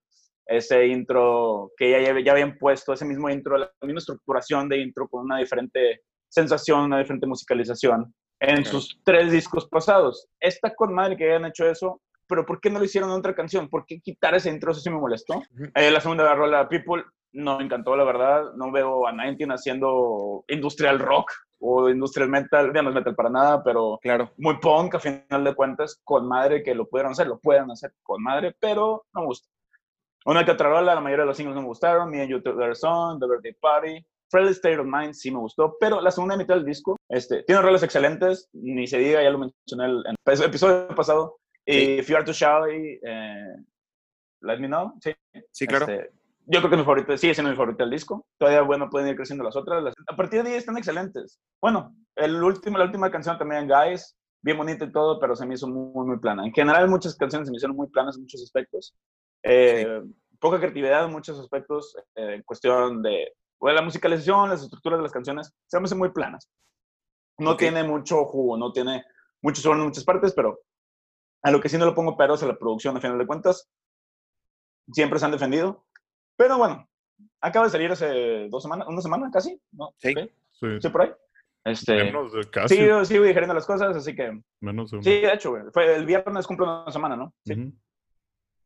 ese intro que ya, ya habían puesto, ese mismo intro, la misma estructuración de intro con una diferente sensación, una diferente musicalización en sus tres discos pasados. Está con madre que hayan hecho eso, pero ¿por qué no lo hicieron en otra canción? ¿Por qué quitar ese intro? Eso sí me molestó. Eh, la segunda rola, People, no me encantó, la verdad. No veo a 19 haciendo industrial rock o industrial metal, ya no es metal para nada, pero Claro. muy punk a final de cuentas, con madre que lo pudieron hacer, lo pueden hacer con madre, pero no me gusta. Una que otra rola, la mayoría de los singles no me gustaron, Me and You Together Song, The Birthday Party, Friendly State of Mind sí me gustó, pero la segunda mitad del disco este, tiene rolas excelentes, ni se diga, ya lo mencioné en el episodio pasado, y If You Are Too Shy, eh, Let Me Know, sí. Sí, claro. Este, yo creo que mi favorito, sigue siendo mi favorito del disco. Todavía, bueno, pueden ir creciendo las otras. Las- a partir de ahí están excelentes. Bueno, el último, la última canción también, Guys, bien bonita y todo, pero se me hizo muy, muy plana. En general, muchas canciones se me hicieron muy planas en muchos aspectos. Eh, Poca creatividad en muchos aspectos, eh, en cuestión de bueno, la musicalización, las estructuras de las canciones, se me hacen muy planas. No Ok. tiene mucho jugo, no tiene mucho sabor en muchas partes, pero a lo que sí no lo pongo peros a la producción, a final de cuentas. Siempre se han defendido. Pero bueno, acaba de salir hace dos semanas, una semana casi, ¿no? Sí. Sí. Sí, por ahí. Este, Menos de casi. sigo, sigo digeriendo las cosas, así que... Menos de un- Sí, de hecho, güey. Fue el viernes cumple una semana, ¿no? Sí. Ujú.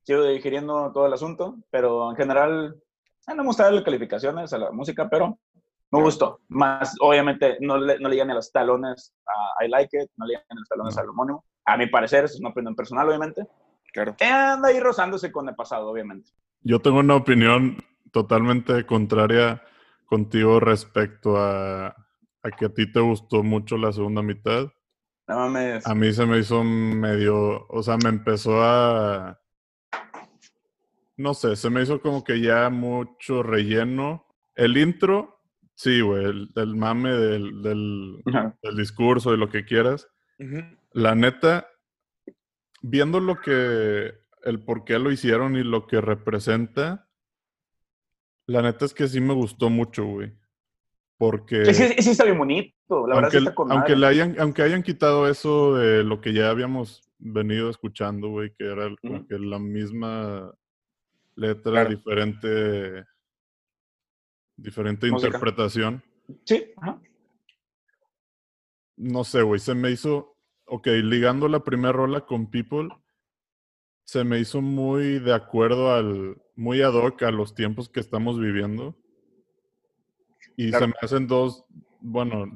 Sigo digiriendo todo el asunto, pero en general, eh, no me gusta darle calificaciones a la música, pero me gustó. Más, obviamente, no le, no le llegan a los talones a I Like It, no le llegan a los talones No. al homónimo. A mi parecer, eso es una opinión personal, obviamente. Claro. Eh, Anda ahí rozándose con el pasado, obviamente. Yo tengo una opinión totalmente contraria contigo respecto a, a que a ti te gustó mucho la segunda mitad. No mames. A mí se me hizo medio, o sea, me empezó a, no sé, se me hizo como que ya mucho relleno. El intro, sí, güey, el, el mame del, del, del discurso y lo que quieras. La neta, viendo lo que, el por qué lo hicieron y lo que representa, la neta es que sí me gustó mucho, güey. Porque Es que sí está bien bonito, la verdad sí aunque, está con aunque, le hayan, aunque hayan quitado eso de lo que ya habíamos venido escuchando, güey, que era que la misma letra, Claro. diferente, diferente Música. interpretación. Sí, ajá. No sé, güey, se me hizo, ok, ligando la primera rola con People, se me hizo muy de acuerdo al, muy ad hoc a los tiempos que estamos viviendo. Y Claro. se me hacen dos, bueno,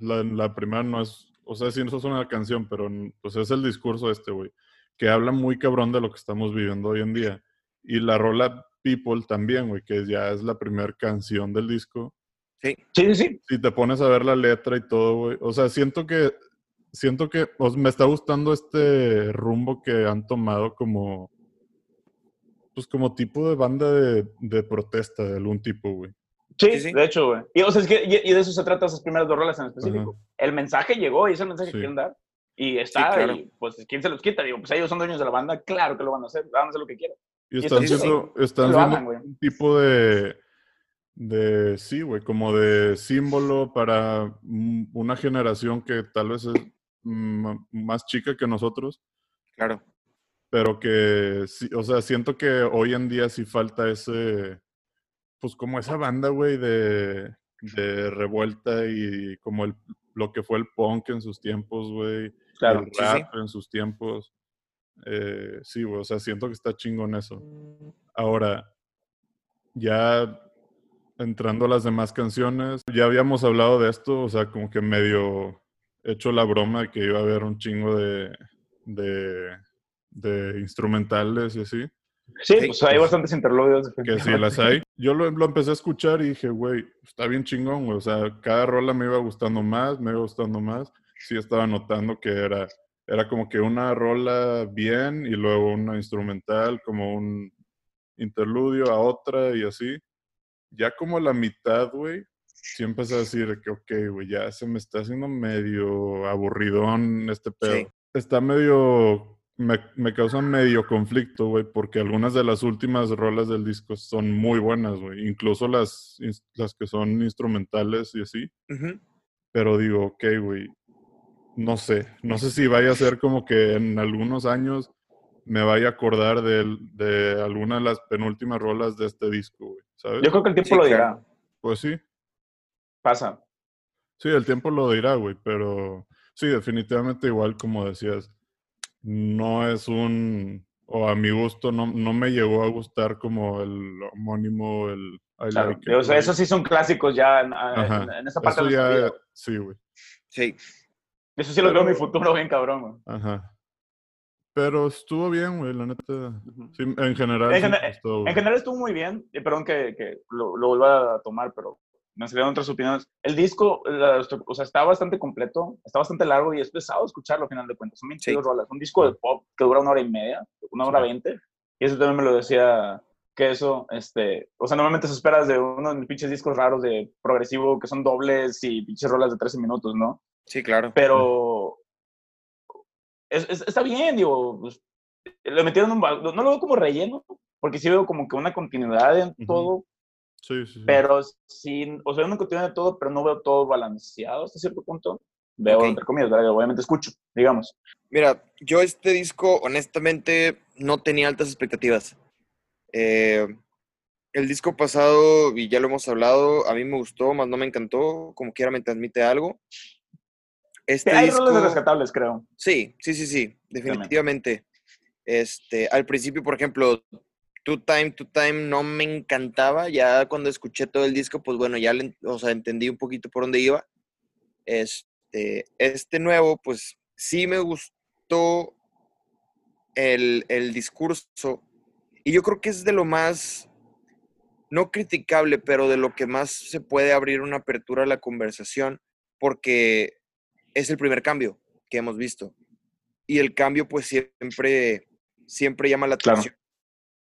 la, la primera no es, o sea, sí, eso es una canción, pero pues es el discurso este, güey, que habla muy cabrón de lo que estamos viviendo hoy en día. Y la rola People también, güey, que ya es la primera canción del disco Sí, sí, sí. si te pones a ver la letra y todo, güey. O sea, siento que, siento que o sea, me está gustando este rumbo que han tomado como, pues como tipo de banda de, de protesta de algún tipo, güey. Sí, Sí, sí. de hecho, güey. Y, o sea, es que, y, y de eso se trata esas primeras dos rolas en específico. El mensaje llegó y ese mensaje Sí. que quieren dar. Y está, claro. y, pues, ¿quién se los quita? Digo, pues ellos son dueños de la banda, claro que lo van a hacer, van a hacer lo que quieran. Y Y están está siendo, están un tipo de, de, sí, güey, como de símbolo para una generación que tal vez es más chica que nosotros, Claro. pero que, sí, o sea, siento que hoy en día sí falta ese, pues como esa banda, güey, de, de revuelta y como el, lo que fue el punk en sus tiempos, güey, Claro. el sí, rap en sus tiempos. Eh, sí, güey, o sea, siento que está chingón eso. Ahora, ya entrando a las demás canciones, ya habíamos hablado de esto, o sea, como que medio hecho la broma de que iba a haber un chingo de, de, de instrumentales y así, Sí, pues hay pues, bastantes interludios. que sí las hay. Yo lo, lo empecé a escuchar y dije, güey, está bien chingón, güey, o sea, cada rola me iba gustando más, me iba gustando más. Sí estaba notando que era, era como que una rola bien y luego una instrumental, como un interludio a otra y así. Ya como la mitad, güey, sí empecé a decir que, ok, güey, ya se me está haciendo medio aburridón este pedo. Sí. Está medio, me, me causa medio conflicto, güey, porque algunas de las últimas rolas del disco son muy buenas, güey, incluso las, las que son instrumentales y así. Pero digo, ok, güey, no sé, no sé si vaya a ser como que en algunos años me vaya a acordar de, de alguna de las penúltimas rolas de este disco, güey, ¿sabes? Yo creo que el tiempo Sí, lo dirá. Pues sí, Pasa. sí, el tiempo lo dirá, güey, pero sí, definitivamente igual como decías, no es un, o a mi gusto, no, no me llegó a gustar como el homónimo, el I Claro. Like It, o sea, güey. esos sí son clásicos ya en, en esa parte Eso ya, sí, güey. Sí. Eso sí lo veo en mi futuro bien cabrón. güey. Ajá. Pero estuvo bien, güey, la neta. Sí, en general. En sí general estuvo muy bien. Y perdón que, que lo, lo vuelva a tomar, pero me salieron otras opiniones. El disco, la o sea, está bastante completo, está bastante largo y es pesado escucharlo al final de cuentas. Son 22 Sí. rolas. Un disco de pop que dura una hora y media, una hora Sí. veinte. Y eso también me lo decía que eso, este, o sea, normalmente se esperas de uno de mis pinches discos raros de progresivo que son dobles y pinches rolas de 13 minutos, ¿no? Sí, claro. Pero es- es- está bien, digo, pues, le metieron un, no lo veo como relleno, porque sí veo como que una continuidad en Ujú. todo, Sí, sí, sí. pero sin, o sea, una continuidad de todo, pero no veo todo balanceado hasta cierto punto. Veo, Ok. entre comillas, ¿verdad? obviamente escucho, digamos. Mira, yo este disco, honestamente, no tenía altas expectativas. Eh, el disco pasado, y ya lo hemos hablado, a mí me gustó, más no me encantó, como quiera me transmite algo. Este Hay disco, roles rescatables, creo. sí, sí, sí, sí, definitivamente. Este, al principio, por ejemplo, Two Time, Two Time no me encantaba, ya cuando escuché todo el disco, pues bueno, ya le- o sea, entendí un poquito por dónde iba. Este, este nuevo, pues sí me gustó el, el discurso. Y yo creo que es de lo más, no criticable, pero de lo que más se puede abrir una apertura a la conversación, porque es el primer cambio que hemos visto. Y el cambio, pues siempre, siempre llama la Claro.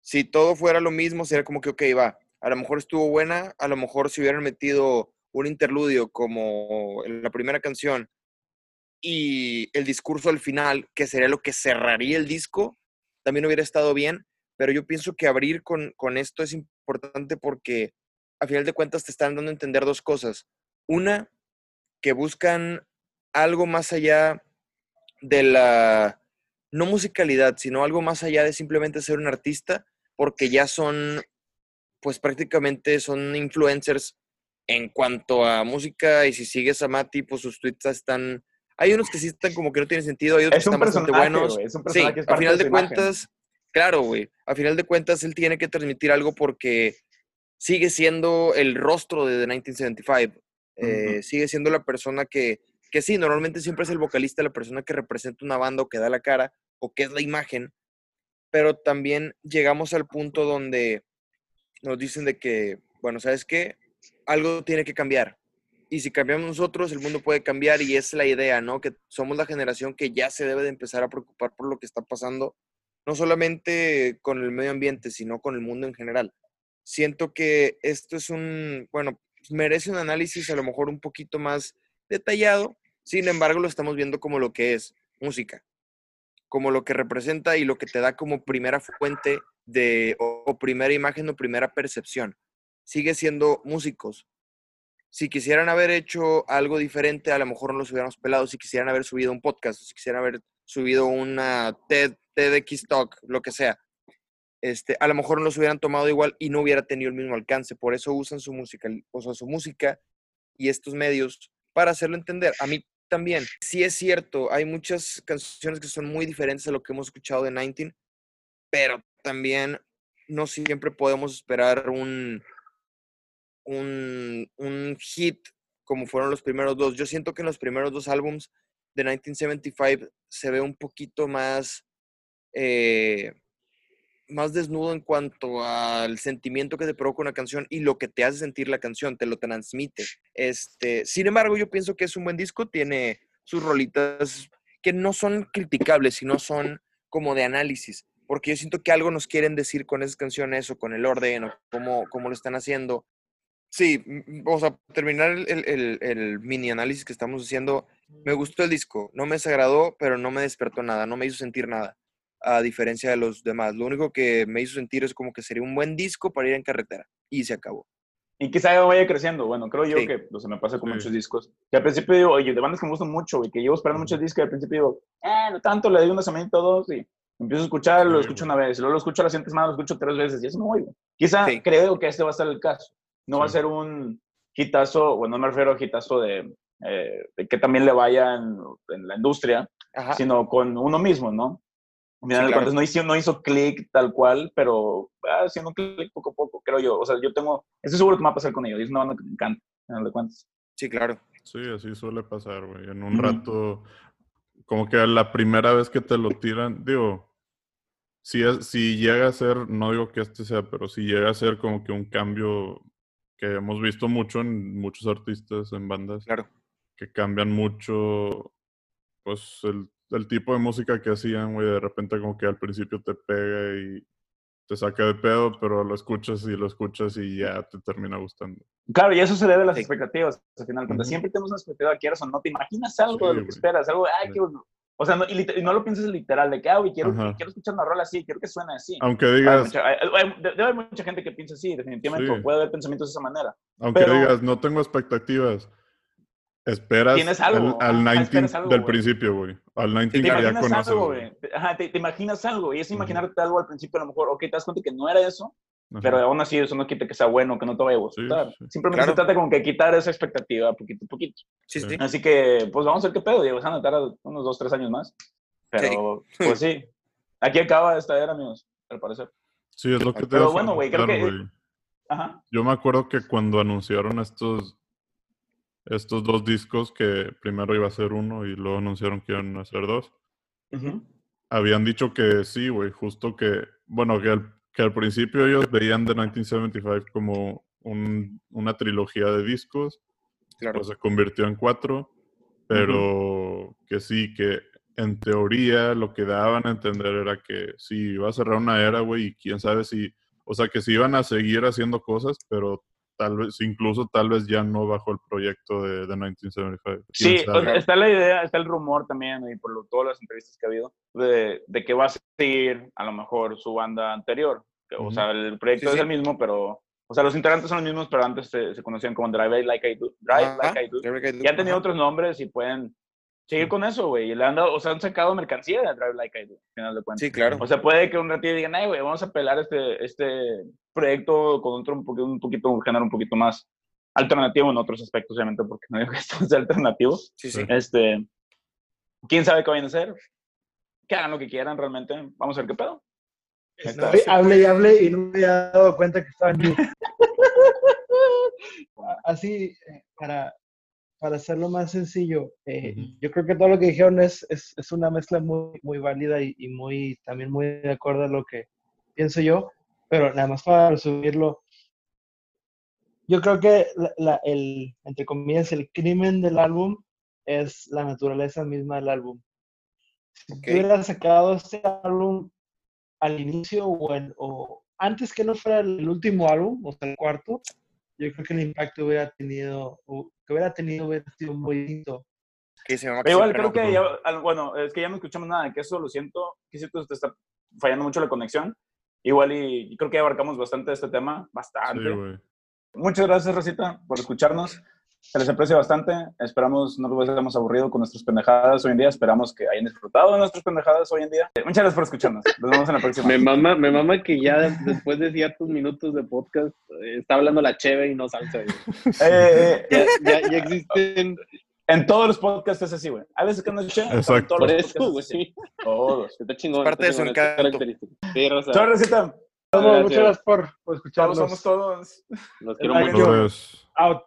Si todo fuera lo mismo, sería como que, ok, va, a lo mejor estuvo buena, a lo mejor si hubieran metido un interludio como la primera canción y el discurso al final, que sería lo que cerraría el disco, también hubiera estado bien, pero yo pienso que abrir con, con esto es importante porque a final de cuentas te están dando a entender dos cosas. Una, que buscan algo más allá de la, no musicalidad, sino algo más allá de simplemente ser un artista, porque ya son, pues prácticamente son influencers en cuanto a música y si sigues a Mati, pues sus tweets están... Hay unos que sí están como que no tienen sentido, hay otros Es que están bastante buenos. güey, es un Sí, a final de de su imagen. cuentas, claro, güey, a final de cuentas él tiene que transmitir algo porque sigue siendo el rostro de The 1975, eh, sigue siendo la persona que, que sí, normalmente siempre es el vocalista, la persona que representa una banda o que da la cara o que es la imagen, pero también llegamos al punto donde nos dicen de que, bueno, ¿sabes qué? Algo tiene que cambiar. Y si cambiamos nosotros, el mundo puede cambiar y es la idea, ¿no? Que somos la generación que ya se debe de empezar a preocupar por lo que está pasando, no solamente con el medio ambiente, sino con el mundo en general. Siento que esto es un, bueno, merece un análisis a lo mejor un poquito más detallado, sin embargo lo estamos viendo como lo que es. música, como lo que representa y lo que te da como primera fuente de, o, primera imagen o primera percepción. Sigue siendo músicos. Si quisieran haber hecho algo diferente, a lo mejor no los hubiéramos pelado. Si quisieran haber subido un podcast, si quisieran haber subido una TED, TEDx Talk, lo que sea, este, a lo mejor no los hubieran tomado igual y no hubiera tenido el mismo alcance. Por eso usan su música, o su música y estos medios para hacerlo entender. A mí también, sí es cierto, hay muchas canciones que son muy diferentes a lo que hemos escuchado de 19, pero también no siempre podemos esperar un, un, un hit como fueron los primeros dos. Yo siento que en los primeros dos álbums de 1975 se ve un poquito más, eh, más desnudo en cuanto al sentimiento que te provoca una canción y lo que te hace sentir la canción, te lo transmite. Este, sin embargo, yo pienso que es un buen disco, tiene sus rolitas que no son criticables, sino son como de análisis, porque yo siento que algo nos quieren decir con esas canciones o con el orden o cómo, cómo lo están haciendo. Sí, m- m- o sea, terminar el mini análisis que estamos haciendo, me gustó el disco, no me desagradó, pero no me despertó nada, no me hizo sentir nada, a diferencia de los demás. Lo único que me hizo sentir es como que sería un buen disco para ir en carretera, y se acabó. Y quizá vaya creciendo. Bueno, creo yo Sí. que o sea, me pasa con Sí. muchos discos. Que al principio digo, oye, de bandas que me gustan mucho, y que llevo esperando muchos discos, y al principio digo, eh, no tanto, le doy una semana y dos, y empiezo a escuchar, lo Sí, escucho una vez, luego lo escucho la siguiente semana, lo escucho tres veces, y me voy. güey. Quizá Sí. creo que este va a ser el caso. No va a ser un hitazo, bueno, no me refiero a hitazo de, eh, de que también le vaya en, en la industria, Ajá. sino con uno mismo, ¿no? Al final Sí, de claro. cuentas, no hizo, no hizo clic tal cual, pero va haciendo clic poco a poco, creo yo. O sea, yo tengo, estoy seguro que me va a pasar con ellos. Es una banda que me encanta, al final de cuentas. Sí, claro. Sí, así suele pasar, güey. En un rato, como que la primera vez que te lo tiran, digo, si, es, si llega a ser, no digo que este sea, pero si llega a ser como que un cambio que hemos visto mucho en muchos artistas, en bandas, Claro. que cambian mucho, pues, el, el tipo de música que hacían, güey, de repente como que al principio te pega y te saca de pedo, pero lo escuchas y lo escuchas y ya te termina gustando. Claro, y eso se debe a las Sí. expectativas, al final de cuentas. Ujú. Siempre tenemos una expectativa, quieras o no, te imaginas algo Sí, de lo que esperas, algo, ay, Sí. qué bueno. O sea, no, y, y no lo pienses literal, de que, ah, güey, quiero, Ajá. quiero escuchar una rola así, quiero que suene así. Aunque digas, mucha- hay- hay- debe haber mucha gente que piensa así, definitivamente, puede haber pensamientos de esa manera. aunque pero- digas, no tengo expectativas, esperas Tienes algo, al, al ajá, 19 esperas algo, del güey. principio, güey. Al 19 Te que ya imaginas conoces, algo, güey. güey. Te- Ajá, te, te imaginas algo, y es imaginarte algo al principio, a lo mejor, ok, te das cuenta que no era eso, Ajá. pero aún así eso no quita que sea bueno, que no te vaya a gustar. sí. Simplemente Claro. se trata como que quitar esa expectativa poquito a poquito. Sí, sí. Sí. Así que, pues vamos a ver qué pedo, Diego. Se van a tardar unos dos, tres años más. Pero, pues sí. Aquí acaba esta era, amigos, al parecer. Sí, es lo que te Pero bueno, güey, creo que-. Ajá. Yo me acuerdo que cuando anunciaron estos, estos dos discos, que primero iba a ser uno y luego anunciaron que iban a ser dos, Ujú. habían dicho que sí, güey, justo que, bueno, que al, que al principio ellos veían The 1975 como un- una trilogía de discos, Claro. pues se convirtió en cuatro, pero que sí, que en teoría lo que daban a entender era que sí, iba a cerrar una era, güey, y quién sabe si, o sea, que sí iban a seguir haciendo cosas, pero tal vez, incluso tal vez ya no bajo el proyecto de, de 1975. ¿Quién Sí, o sabe? sea, está la idea, está el rumor también, y por lo- todas las entrevistas que ha habido, de, de que va a seguir a lo mejor su banda anterior. O Ujú. sea, el proyecto Sí, es sí. el mismo, pero, o sea, los integrantes son los mismos, pero antes se, se conocían como Drive Like I Do. Drive Ajá, Like I Do. Drive Like I Do, Y han tenido otros nombres y pueden seguir con eso, güey. Y le han dado, o sea, han sacado mercancía de Drive Like I Do, al final de cuentas. Sí, claro. O sea, puede que un ratito digan, ay, güey, vamos a pelar este, este proyecto con otro un poquito, un poquito, un género un poquito más alternativo en otros aspectos, obviamente, porque no digo que esto sea alternativo. Sí, sí. Este, quién sabe qué vayan a hacer. Que hagan lo que quieran realmente. Vamos a ver qué pedo. Está- Oye, Hable y hable y no me había dado cuenta que estaba en. Así, eh, para, para hacerlo más sencillo, eh, yo creo que todo lo que dijeron es, es, es una mezcla muy, muy válida y, y muy, también muy de acuerdo a lo que pienso yo, pero nada más para resumirlo, yo creo que la, la- el, entre comillas, el crimen del álbum es la naturaleza misma del álbum. Si Ok. tú hubieras sacado este álbum al inicio o, o antes que no fuera el último álbum, o sea, el cuarto, yo creo que el impacto hubiera tenido, que hubiera tenido hubiera sido muy distinto. Que Pero igual creo que ya, bueno, es que ya no escuchamos nada de que eso, lo siento, que siento te está fallando mucho la conexión. Igual y, y creo que ya abarcamos bastante este tema, bastante. Sí. Muchas gracias, Rosita, por escucharnos. Se les aprecia bastante. Esperamos no los hayamos aburrido con nuestras pendejadas hoy en día. Esperamos que hayan disfrutado de nuestras pendejadas hoy en día. Eh, Muchas gracias por escucharnos. Nos vemos en la próxima. Me mama, me mama que ya después de ciertos minutos de podcast eh, está hablando la cheve y no salsa. Eh, eh, Ya, ya, ya existen. en todos los podcasts es así, güey. A veces que no es en Exacto. todos Por los eso, güey. Todos. Está chingón. Parte está de su encanto. característico. Sí, Rosa. Chao, Rosita. Todos, muchas gracias por, por Todos escucharnos. somos todos. Los quiero mucho. Out.